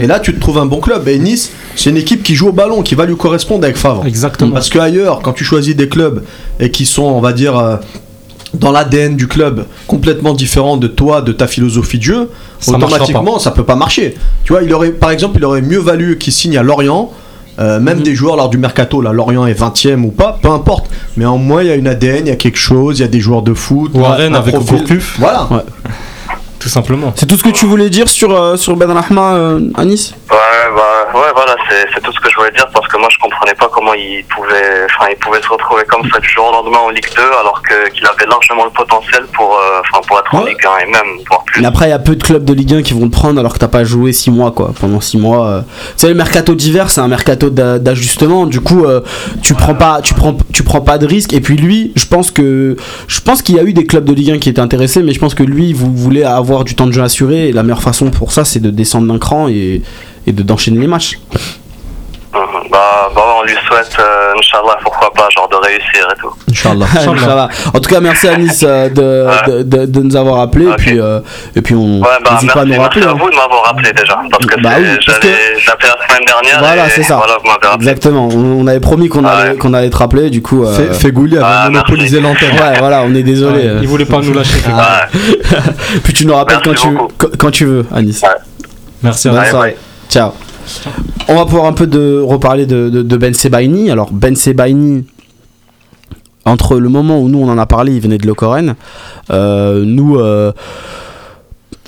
Et là, tu te trouves un bon club. Et Nice, c'est une équipe qui joue au ballon, qui va lui correspondre avec Favre. Exactement. Parce qu'ailleurs, quand tu choisis des clubs et qui sont, on va dire, euh, dans l'ADN du club complètement différent de toi, de ta philosophie de jeu, Ça automatiquement, ça peut pas marcher. Tu vois, il aurait, par exemple, il aurait mieux valu qu'il signe à Lorient. euh, même Mhm. des joueurs lors du mercato, là, Lorient est 20ème ou pas, peu importe. Mais en moins, il y a une ADN, il y a quelque chose, il y a des joueurs de foot. Ou à Rennes avec. Gourcuff. Tout simplement. C'est tout ce que tu voulais dire sur, euh, sur Ben Rahma euh, à Nice? Ouais, bah, ouais, voilà, c'est tout ce que je voulais dire parce que moi je comprenais pas comment il pouvait, enfin, il pouvait se retrouver comme ça du jour au lendemain en Ligue 2 alors que- qu'il avait largement le potentiel pour, euh, enfin, pour être en. Ligue 1 et même voire plus. Mais après, il y a peu de clubs de Ligue 1 qui vont le prendre alors que t'as pas joué 6 mois, quoi. Pendant 6 mois. euh. Tu sais, le mercato d'hiver, c'est un mercato d'a- d'ajustement. Du coup, euh, tu prends pas, tu prends, tu prends pas de risque. Et puis lui, je pense que, je pense qu'il y a eu des clubs de Ligue 1 qui étaient intéressés, mais je pense que lui, vous voulez avoir du temps de jeu assuré. Et la meilleure façon pour ça, c'est de descendre d'un cran et, et de d'enchaîner les matchs. Mhm. Bah, bah, on lui souhaite, euh, Inch'Allah, pourquoi pas, genre de réussir et tout. Inch'Allah. Inch'Allah. En tout cas, merci à Nice euh, de, de, de- de nous avoir appelé. Ok. Et puis, euh, et puis on Ouais, bah, n'hésite pas à merci, nous merci rappeler. à hein. vous de m'avoir rappelé déjà parce que Bah oui, j'avais j'ai appelé la semaine dernière Voilà, c'est ça. voilà. Exactement. On, on avait promis qu'on Ouais. allait, qu'on allait te rappeler. Du coup, euh, Fé- Fégouli avait Ah, monopolisé l'antenne. ouais, voilà, on est désolé. Ouais, euh. il voulait pas nous lâcher. Puis tu nous rappelles quand Merci tu, quand, tu veux, Anis. Ouais. Merci à vous. Ciao. On va pouvoir un peu reparler de, Ben Sebaini. Alors Ben Sebaini, entre le moment où nous on en a parlé, il venait de Locoren. Euh, nous, euh,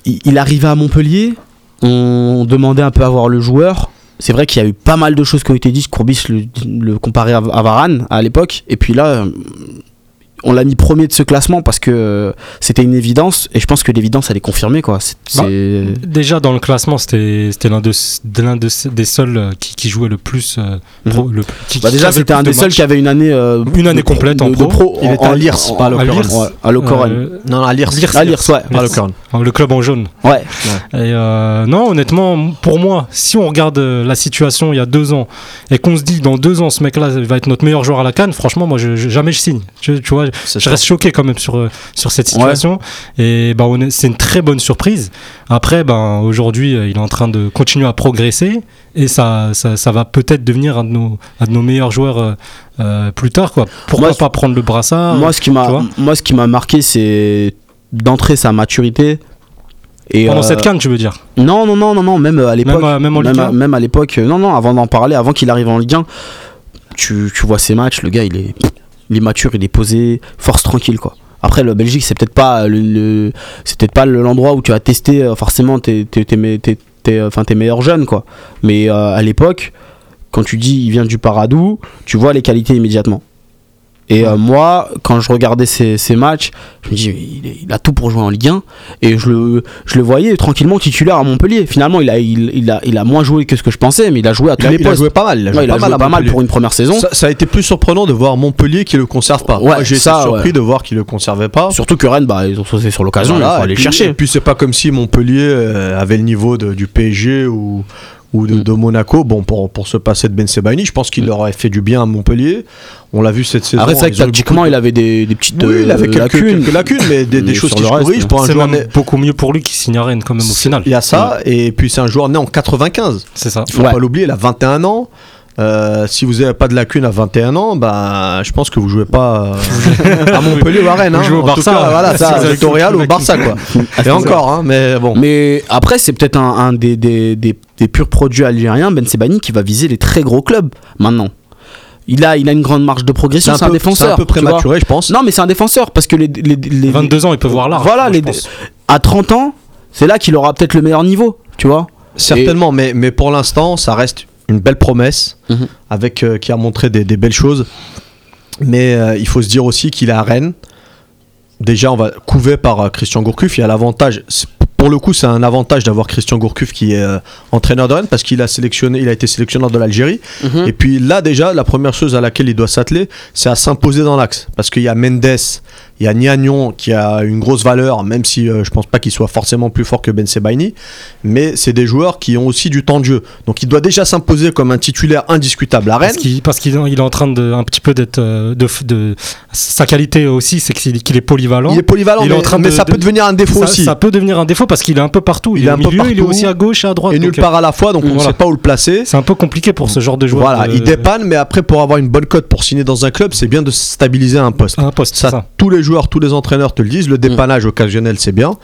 il, arrivait à Montpellier. On demandait un peu à voir le joueur. C'est vrai qu'il y a eu pas mal de choses qui ont été dites. Courbis le, le comparait à, Varane à l'époque. Et puis là, on l'a mis premier de ce classement parce que euh, c'était une évidence. Et je pense que l'évidence, elle est confirmée. Quoi. C'est, Bah, c'est- Déjà dans le classement, c'était c'était l'un de, de l'un de, des seuls euh, qui, qui jouait le plus. euh, pro- le, qui- Bah déjà c'était le un des de seuls qui avait une année euh, Une année complète en de- pro. Il était à Lirs, pas à à Locoren. Lirs. Ouais, à. Euh, Non, non, à Lirs. Lirs. à Lirs, ouais. Locoren. le club en jaune. Ouais. Et euh, non, honnêtement, pour moi, si on regarde la situation il y a deux ans et qu'on se dit dans deux ans ce mec-là va être notre meilleur joueur à la canne, franchement, moi, je, je- jamais je signe. Tu vois, je reste choqué quand même sur, euh, sur cette situation. Et bah, est- c'est une très bonne surprise. Après, ben, aujourd'hui, euh, il est en train de continuer à progresser et ça, ça, ça va peut-être devenir un de nos, un de nos meilleurs joueurs euh, plus tard. Quoi. Pourquoi Moi, pas prendre le brassard Moi ce qui m'a vois moi ce qui m'a marqué c'est d'entrer sa maturité et pendant euh, cette canne, tu veux dire Non non non non non même à l'époque Même, même en Ligue à, 1? même à l'époque non non avant d'en parler avant qu'il arrive en Ligue 1 tu, tu vois ses matchs le gars il est il est mature il est posé force tranquille quoi. Après le Belgique c'est peut-être pas le, peut-être pas le- l'endroit où tu as testé euh, forcément tes tes, tes, tes- euh, meilleurs jeunes quoi. Mais euh, à l'époque quand tu dis il vient du Paradou tu vois les qualités immédiatement et euh, moi, quand je regardais ces, ces matchs, je me dis, il, a tout pour jouer en Ligue 1. Et je le, je le voyais tranquillement titulaire à Montpellier. Finalement, il a, il, il a, il a moins joué que ce que je pensais, mais il a joué à tous Il a, les il a postes. joué pas mal. Il a Ouais, joué il a pas joué mal, à pas mal Montpellier. pour une première saison. Ça, ça a été plus surprenant de voir Montpellier qui le conserve pas. Ouais, Moi, j'ai été ça, surpris ouais. de voir qu'il le conservait pas. Surtout que Rennes, bah, ils ont sauté sur l'occasion, Voilà, il faut aller puis- chercher. Et puis c'est pas comme si Montpellier euh, avait le niveau de- du PSG ou, ou de, Mm. de Monaco. Bon, pour, pour se passer de Ben Sebaini, je pense qu'il leur aurait fait du bien à Montpellier. On l'a vu cette saison. Après, c'est tactiquement, il avait des, des petites Oui, il avait euh, quelques lacunes. quelques lacunes, mais des, des Mais choses qui corrigent pour un C'est joueur même né. beaucoup mieux pour lui qu'il signe à Rennes quand même au final. Il y a ça, et puis c'est un joueur né en 95. C'est ça. Il faut Ouais. pas l'oublier, il a 21 ans. Euh, si vous n'avez pas de lacunes à 21 ans, bah, je pense que vous jouez pas euh, à Montpellier ou à Rennes. Vous hein. jouez au En tout Barça, cas, voilà, ça, Real ou au Barça, quoi. Et encore, hein, mais bon. Mais après, c'est peut-être un, un des, des, des, des purs produits algériens, Ben Sebani, qui va viser les très gros clubs maintenant. il a, il a une grande marge de progression. C'est un, peu- défenseur. C'est un peu prématuré, je pense. Non, mais c'est un défenseur parce que les, les, les- 22 ans, il peut voir large. Voilà, moi, les- à 30 ans, c'est là qu'il aura peut-être le meilleur niveau, tu vois. Certainement, mais, mais pour l'instant, ça reste une belle promesse Mhm. avec euh, qui a montré des, des belles choses. Mais euh, il faut se dire aussi qu'il est à Rennes. Déjà, on va couver par euh, Christian Gourcuff. Il y a l'avantage. Pour le coup, c'est un avantage d'avoir Christian Gourcuff qui est entraîneur de Rennes parce qu'il a sélectionné, il a été sélectionneur de l'Algérie. Mhm. Et puis là, déjà, la première chose à laquelle il doit s'atteler, c'est à s'imposer dans l'axe. Parce qu'il y a Mendes, il y a Niagnon qui a une grosse valeur, même si euh, je pense pas qu'il soit forcément plus fort que Ben Sebaini. Mais c'est des joueurs qui ont aussi du temps de jeu. Donc il doit déjà s'imposer comme un titulaire indiscutable à Rennes. Parce qu'il est en train de un petit peu d'être euh, de, de sa qualité aussi, c'est qu'il est polyvalent. Il est polyvalent, Il est mais, en train mais de- ça peut de- devenir un défaut ça, aussi. ça peut devenir un défaut parce qu'il est un peu partout. Il, Il est est un peu milieu, il est partout. aussi à gauche et à droite. et nulle euh, part à la fois, donc on ne sait pas où le placer. C'est un peu compliqué pour ce genre de joueur. Voilà, il dépanne, mais après, pour avoir une bonne cote pour signer dans un club, c'est bien de stabiliser un poste. un poste. Ça. tous les joueurs, tous les entraîneurs te le disent. Le dépannage occasionnel, c'est bien,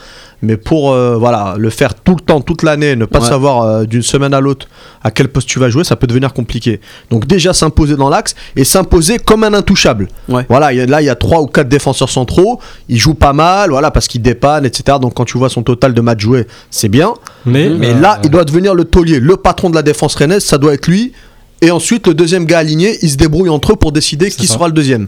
mais pour euh, voilà le faire tout le temps, toute l'année, ne pas Ouais. savoir euh, d'une semaine à l'autre à quel poste tu vas jouer, ça peut devenir compliqué. Donc déjà s'imposer dans l'axe et s'imposer comme un intouchable. Ouais. Voilà, il y a- là il y a trois ou quatre défenseurs centraux, il joue pas mal, voilà parce qu'il dépanne, etc. Donc quand tu vois son total de matchs joués, c'est bien. Mais, Mais euh, là, il doit devenir le taulier, le patron de la défense rennaise, ça doit être lui. Et ensuite, le deuxième gars aligné, ils se débrouillent entre eux pour décider qui ça. sera le deuxième.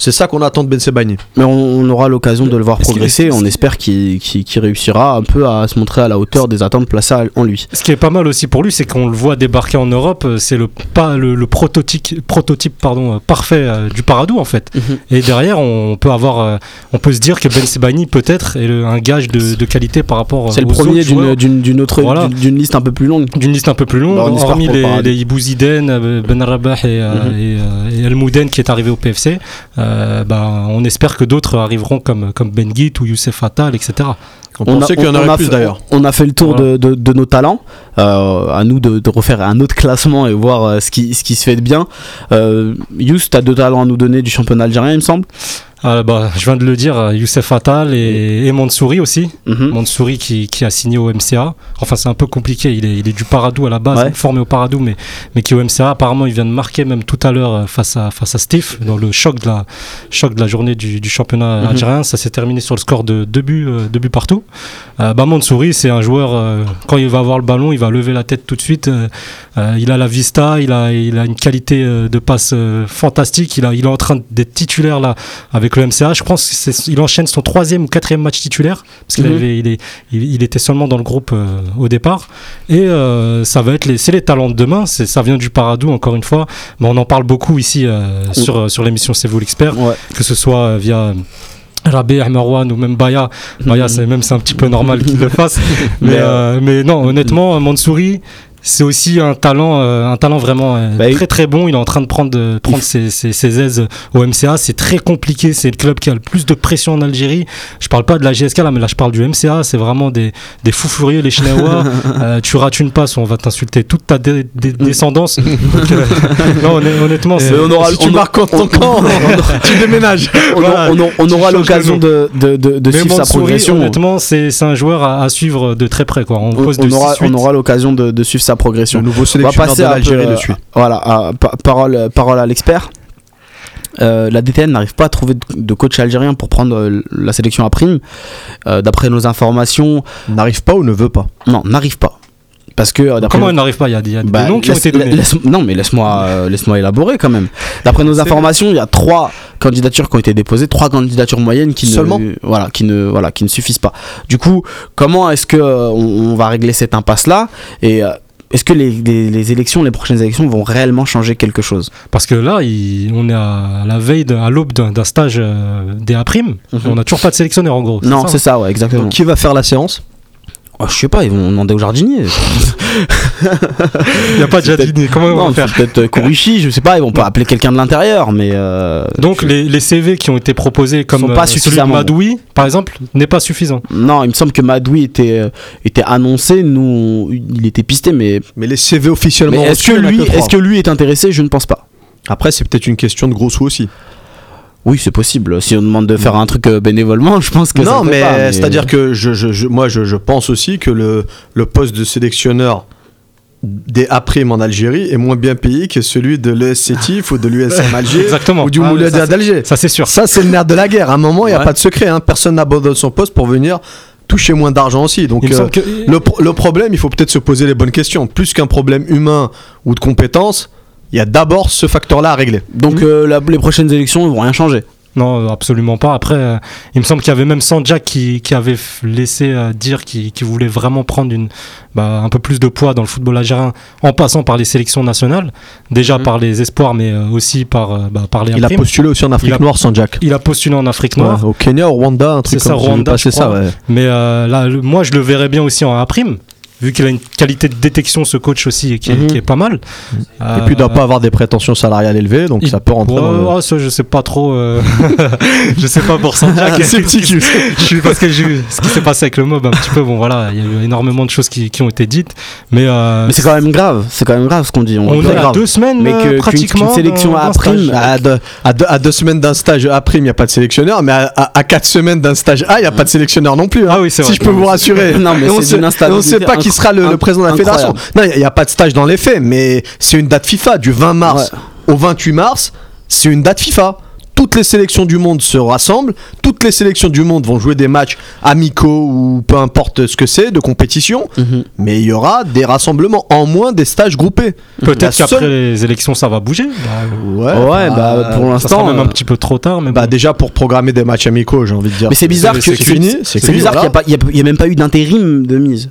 C'est ça qu'on attend de Ben Sebaini. Mais on, on aura l'occasion de le voir progresser. On espère qu'il qu'il- qu'il réussira un peu à se montrer à la hauteur des attentes placées en lui. Ce qui est pas mal aussi pour lui, c'est qu'on le voit débarquer en Europe. euh, C'est le pas le, le prototype prototype pardon euh, parfait euh, du Paradou en fait. Mhm. Et derrière, on peut avoir, euh, on peut se dire que Ben Sebani peut-être est le- un gage de, de qualité par rapport. C'est le premier d'une- d'une d'une autre Voilà. d'une- liste un peu plus longue. d'une liste un peu plus longue, Bah, hormis les, les Ibouziden, Ben Rabah et, et, et El Mouden qui est arrivé au PFC. euh, bah, on espère que d'autres arriveront comme, comme Ben Git ou Youssef Attal, etc. On, pensait qu'il y en aurait plus fait- d'ailleurs. On a fait le tour Voilà. de, de- de nos talents. Euh, à nous de, de refaire un autre classement et voir euh, ce, qui, ce qui se fait de bien. Euh, Yous, tu as deux talents à nous donner du championnat algérien, il me semble. Ah, bah, je viens de le dire, euh, Youssef Attal et, et Mansouri aussi. Mansouri qui, qui a signé au MCA. Enfin, c'est un peu compliqué. Il est, il est du Paradou à la base, Ouais. formé au Paradou, mais, mais qui est au MCA. Apparemment, il vient de marquer même tout à l'heure euh, face à, face à Steve dans le choc de la, choc de la journée du, du championnat Mhm. algérien. Ça s'est terminé sur le score de deux buts, euh, deux buts partout. Euh, bah, Mansouri, c'est un joueur, euh, quand il va avoir le ballon, il va lever la tête tout de suite. Il a la vista, il a, il a une qualité de passe fantastique. Il, a, il est en train d'être titulaire là avec le MCA. Je pense qu'il enchaîne son troisième ou quatrième match titulaire parce qu'il Mhm. avait- il, est- il- il était seulement dans le groupe euh, au départ. Et euh, ça va être les, c'est les talents de demain. Ça vient du Paradou encore une fois. Mais on en parle beaucoup ici euh, sur, sur l'émission C'est vous l'expert, Ouais. que ce soit via Rabé, Marwan ou même Baya. Baya, c'est même c'est un petit peu normal qu'il le fasse. Mais, Mais, euh, mais non, honnêtement, Mansouri, c'est aussi un talent, euh, un talent vraiment euh, Bah, très très bon. Il est en train de prendre, prendre ses, ses- ses aises au MCA. C'est très compliqué. C'est le club qui a le plus de pression en Algérie. Je parle pas de la GSK là, mais là je parle du MCA. C'est vraiment des, des fous furieux, les Chinois. Euh, tu rates une passe, on va t'insulter toute ta dé- dé- descendance. Donc, euh, non, honn- honnêtement, c'est. on aura- si tu on- marques contre ton camp, tu déménages. On, Voilà. on- on- on aura l'occasion de, de, de, de suivre sa progression. honnêtement, c'est un joueur à, à suivre de très près. Quoi. On, On, on aura, 6-8. on aura l'occasion de, de suivre sa progression. Le nouveau On va sélectionneur passer de l'Algérie euh, le suit. Voilà, à- pa- parole, parole à l'expert. Euh, la DTN n'arrive pas à trouver de, coach algérien pour prendre euh, la sélection à prime. Euh, D'après nos informations, N'arrive pas ou ne veut pas? non, n'arrive pas. Parce que euh, d'après Comment nos- il n'arrive pas? Il y a, des- il y a Bah, des noms qui ont laisse- été donnés. laisse- non, mais laisse-moi euh, laisse-moi élaborer quand même. D'après nos informations, il y a trois candidatures qui ont été déposées, trois candidatures moyennes qui Seulement? ne voilà, qui ne voilà, qui ne suffisent pas. Du coup, comment est-ce que euh, on, va régler cette impasse là et euh, est-ce que les, les- les élections, les prochaines élections vont réellement changer quelque chose Parce que là, il- on est à la veille, de- à l'aube d'un d'un stage euh, des A'. Mhm. On n'a toujours pas de sélectionneur en gros. Non, ça, c'est ça, ouais, exactement. Donc, qui va faire la séance? Oh, je sais pas, ils vont demander au jardinier. Il n'y a pas de jardinier. Comment ils vont non, faire peut-être euh, Kourichi, je sais pas, ils vont pas appeler quelqu'un de l'intérieur, mais euh, Donc je- les, les CV qui ont été proposés comme Sont pas euh, celui de Madoui, par exemple, n'est pas suffisant. non, il me semble que Madoui était euh, était annoncé, nous il était pisté, mais Mais les CV officiellement. Est-ce que lui, est-ce que lui est intéressé? Je ne pense pas. Après, c'est peut-être une question de gros sous aussi. Oui, c'est possible. Si on demande de faire un truc euh, bénévolement, je pense que non, mais, pas, mais- c'est-à-dire que je, je- je- moi, je, je pense aussi que le, le poste de sélectionneur des A' en Algérie est moins bien payé que celui de l'ES Sétif ou de l'USM Alger Exactement. ou du Ah, d'Alger. Ça, c'est sûr. Ça, c'est le nerf de la guerre. À un moment, il n'y a Ouais. pas de secret. hein. Personne n'abandonne son poste pour venir toucher moins d'argent aussi. Donc, euh, que- le, le problème, il faut peut-être se poser les bonnes questions. Plus qu'un problème humain ou de compétences, il y a d'abord ce facteur-là à régler. Donc euh, la- les prochaines élections ils vont rien changer. Non, absolument pas. Après, euh, il me semble qu'il y avait même Sanjak qui, qui avait laissé euh, dire qu'il voulait vraiment prendre une, bah, un peu plus de poids dans le football algérien en passant par les sélections nationales. Déjà Mhm. par les espoirs, mais euh, aussi par, euh, bah, par les Il a postulé aussi en Afrique a- noire sans Jack. Il a postulé en Afrique noire. au Kenya, au Rwanda, un truc C'est ça, comme vu Rwanda, je ça. ouais. Mais euh, là, le- moi, je le verrais bien aussi en A prime. Vu qu'il a une qualité de détection, ce coach aussi, qui est, Mhm. qui est pas mal. Et puis il doit pas avoir des prétentions salariales élevées, donc ça peut rentrer Ouais, dans le- ouais, ça, je sais pas trop. euh, je sais pas pour Sanjak. C'est petit cul. je suis parce que ce qui s'est passé avec le mob un petit peu. Bon, voilà, il y a eu énormément de choses qui, qui ont été dites. Mais, euh, Mais c'est quand même grave, c'est quand même grave ce qu'on dit. on très est à deux semaines Mais que- euh, pratiquement. sélection à prime. À deux, à deux- à deux semaines d'un stage A prime, il n'y a pas de sélectionneur, mais à, à- à quatre semaines d'un stage A, il n'y a pas de sélectionneur non plus. hein. Ah oui, c'est si je peux vous rassurer. Non, mais on c'est on sait pas qui sera le, président de la fédération. incroyable. Non, il n'y a, pas de stage dans les faits, mais c'est une date FIFA du 20 mars au 28 mars. C'est une date FIFA. Toutes les sélections du monde se rassemblent. Toutes les sélections du monde vont jouer des matchs amicaux ou peu importe ce que c'est de compétition. Mhm. Mais il y aura des rassemblements en moins des stages groupés. Peut-être qu'après seule- les élections, ça va bouger. Bah, Ouais, bah, pour ça l'instant. même un euh, petit peu trop tard. Mais Bah bon. déjà pour programmer des matchs amicaux, j'ai envie de dire. Mais c'est bizarre que c'est fini, qu'il n'y a, même pas eu d'intérim de mise.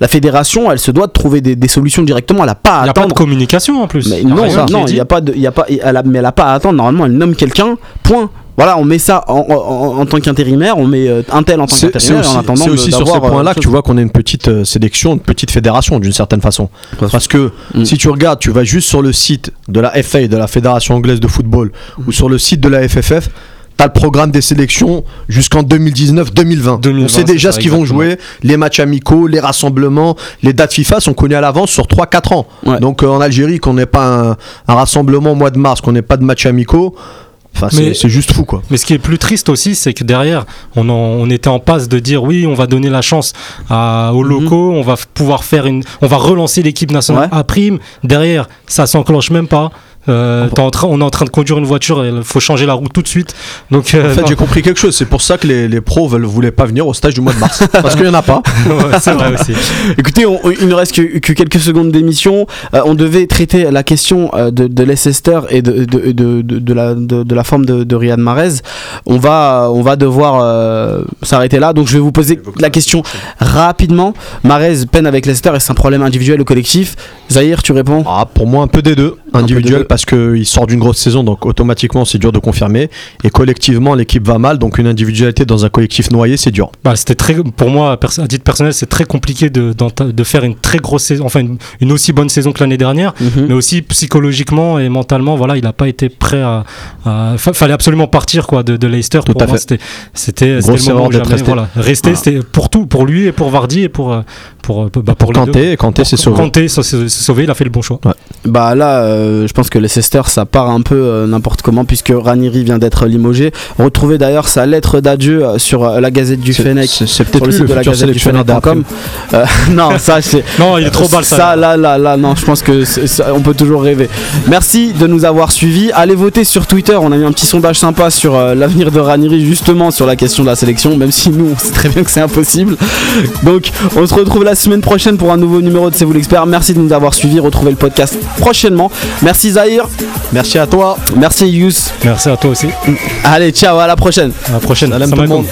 La fédération, elle se doit de trouver des, des solutions directement. Elle a pas Il à n'y a pas de attendre. communication en plus. Mais Il non, ça, il y a pas de, il y a pas, elle a, mais elle a pas à attendre. Normalement, elle nomme quelqu'un. Point. Voilà, on met ça en, en- en tant qu'intérimaire, on met euh, un tel en tant qu'intérimaire aussi, en attendant. c'est de- aussi sur ces euh, points-là autre que tu vois qu'on a une petite euh, sélection, une petite fédération d'une certaine façon. Parce que Mm. si tu regardes, tu vas juste sur le site de la FA, de la Fédération anglaise de football, Mm. ou sur le site de la FFF, tu as le programme des sélections jusqu'en 2019-2020. 2020, On sait déjà ce qu'ils vont jouer, les matchs amicaux, les rassemblements, les dates FIFA sont connus à l'avance sur 3-4 ans. Ouais. Donc euh, en Algérie, qu'on n'ait pas un, un rassemblement au mois de mars, qu'on n'ait pas de matchs amicaux, enfin, c'est juste fou quoi. Mais ce qui est plus triste aussi, c'est que derrière, on, en- on était en passe de dire oui, on va donner la chance à- aux Mhm. locaux, on va pouvoir faire une, on va relancer l'équipe nationale Ouais. à prime. Derrière, ça s'enclenche même pas. Euh, t'es en train- on est en train de conduire une voiture, il faut changer la roue tout de suite. Donc, euh, En fait, non. j'ai compris quelque chose. C'est pour ça que les, les pros ne voulaient pas venir au stage du mois de mars. Parce qu'il n'y en a pas. Ouais, c'est vrai aussi. Écoutez, on- il ne reste que, que quelques secondes d'émission. Euh, on devait traiter la question euh, de, de Leicester et de, de, de, de- de la, de, de la forme de, de Riyad Mahrez. On va, on va devoir euh, s'arrêter là. Donc je vais vous poser la question rapidement. Mahrez peine avec Leicester et c'est un problème individuel ou collectif. Zahir, tu réponds? Ah, pour moi, un peu des deux. Individuel, des deux. Parce qu'il sort d'une grosse saison, donc automatiquement, c'est dur de confirmer. Et collectivement, l'équipe va mal, donc une individualité dans un collectif noyé, c'est dur. Bah, c'était très, pour moi, à titre personnel, c'est très compliqué de, faire une très grosse saison, enfin une, une aussi bonne saison que l'année dernière. Mhm. mais aussi psychologiquement et mentalement voilà il n'a pas été prêt à, à- fa- fallait absolument partir quoi de, de Leicester Tout pour à moi fait. c'était le moment d'être resté. voilà rester Voilà. c'était pour tout pour lui et pour Vardy et pour euh, pour euh, bah, pour. Kanté, Kanté s'est sauvé. Kanté s'est s'est sauvé il a fait le bon choix Bah là, euh, je pense que Leicester, ça part un peu euh, n'importe comment puisque Ranieri vient d'être limogé. Retrouvez d'ailleurs sa lettre d'adieu euh, sur euh, la Gazette du Fennec. C'est peut-être le site le de la Gazette du Fennec.com. Euh, non, ça c'est. non il est trop bas ça, Ça, là, là, là, non, je pense que ça, on peut toujours rêver. Merci de nous avoir suivis. Allez voter sur Twitter. On a mis un petit sondage sympa sur euh, l'avenir de Ranieri, justement sur la question de la sélection, même si nous, on sait très bien que c'est impossible. Donc, on se retrouve la semaine prochaine pour un nouveau numéro de C'est vous l'expert. Merci de nous avoir suivis. Retrouvez le podcast prochainement. Merci Zahir. Merci à toi. Merci Yous. merci à toi aussi Allez, ciao, à la prochaine. à la prochaine Salam tout le monde.